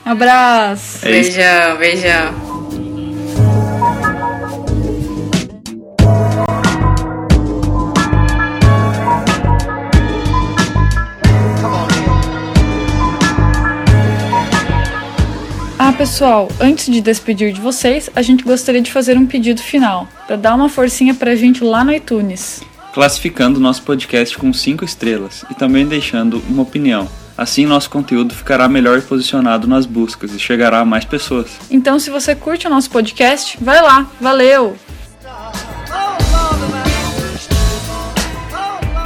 Abraço. É. Beijão, beijão. Pessoal, antes de despedir de vocês, a gente gostaria de fazer um pedido final, para dar uma forcinha pra gente lá no iTunes. Classificando nosso podcast com 5 estrelas e também deixando uma opinião. Assim, nosso conteúdo ficará melhor posicionado nas buscas e chegará a mais pessoas. Então, se você curte o nosso podcast, vai lá. Valeu!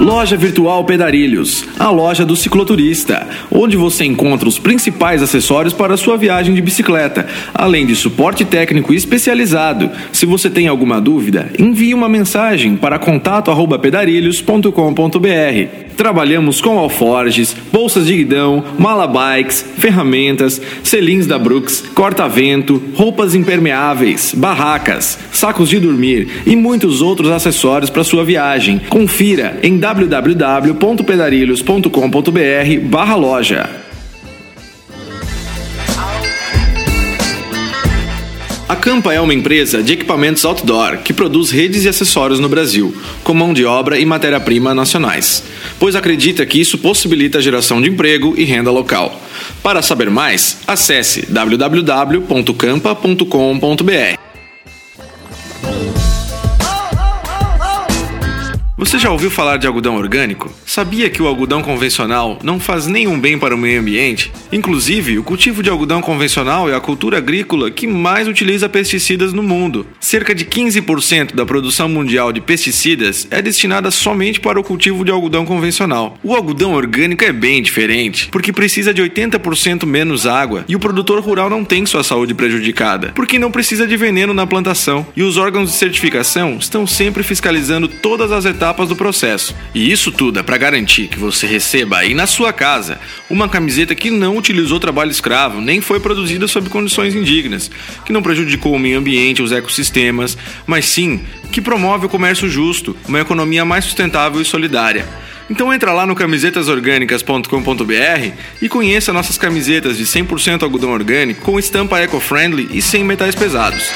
Loja Virtual Pedarilhos, a loja do cicloturista, onde você encontra os principais acessórios para a sua viagem de bicicleta, além de suporte técnico especializado. Se você tem alguma dúvida, envie uma mensagem para contato@pedarilhos.com.br. Trabalhamos com alforges, bolsas de guidão, mala bikes, ferramentas, selins da Brooks, corta-vento, roupas impermeáveis, barracas, sacos de dormir e muitos outros acessórios para sua viagem. Confira em www.pedarilhos.com.br barra loja. A Campa é uma empresa de equipamentos outdoor que produz redes e acessórios no Brasil, com mão de obra e matéria-prima nacionais, pois acredita que isso possibilita a geração de emprego e renda local. Para saber mais, acesse www.campa.com.br. Você já ouviu falar de algodão orgânico? Sabia que o algodão convencional não faz nenhum bem para o meio ambiente? Inclusive, o cultivo de algodão convencional é a cultura agrícola que mais utiliza pesticidas no mundo. Cerca de 15% da produção mundial de pesticidas é destinada somente para o cultivo de algodão convencional. O algodão orgânico é bem diferente, porque precisa de 80% menos água e o produtor rural não tem sua saúde prejudicada, porque não precisa de veneno na plantação e os órgãos de certificação estão sempre fiscalizando todas as etapas do processo. E isso tudo é para garantir que você receba aí na sua casa uma camiseta que não utilizou trabalho escravo, nem foi produzida sob condições indignas, que não prejudicou o meio ambiente, os ecossistemas, mas sim que promove o comércio justo, uma economia mais sustentável e solidária. Então entra lá no camisetasorgânicas.com.br e conheça nossas camisetas de 100% algodão orgânico com estampa eco-friendly e sem metais pesados.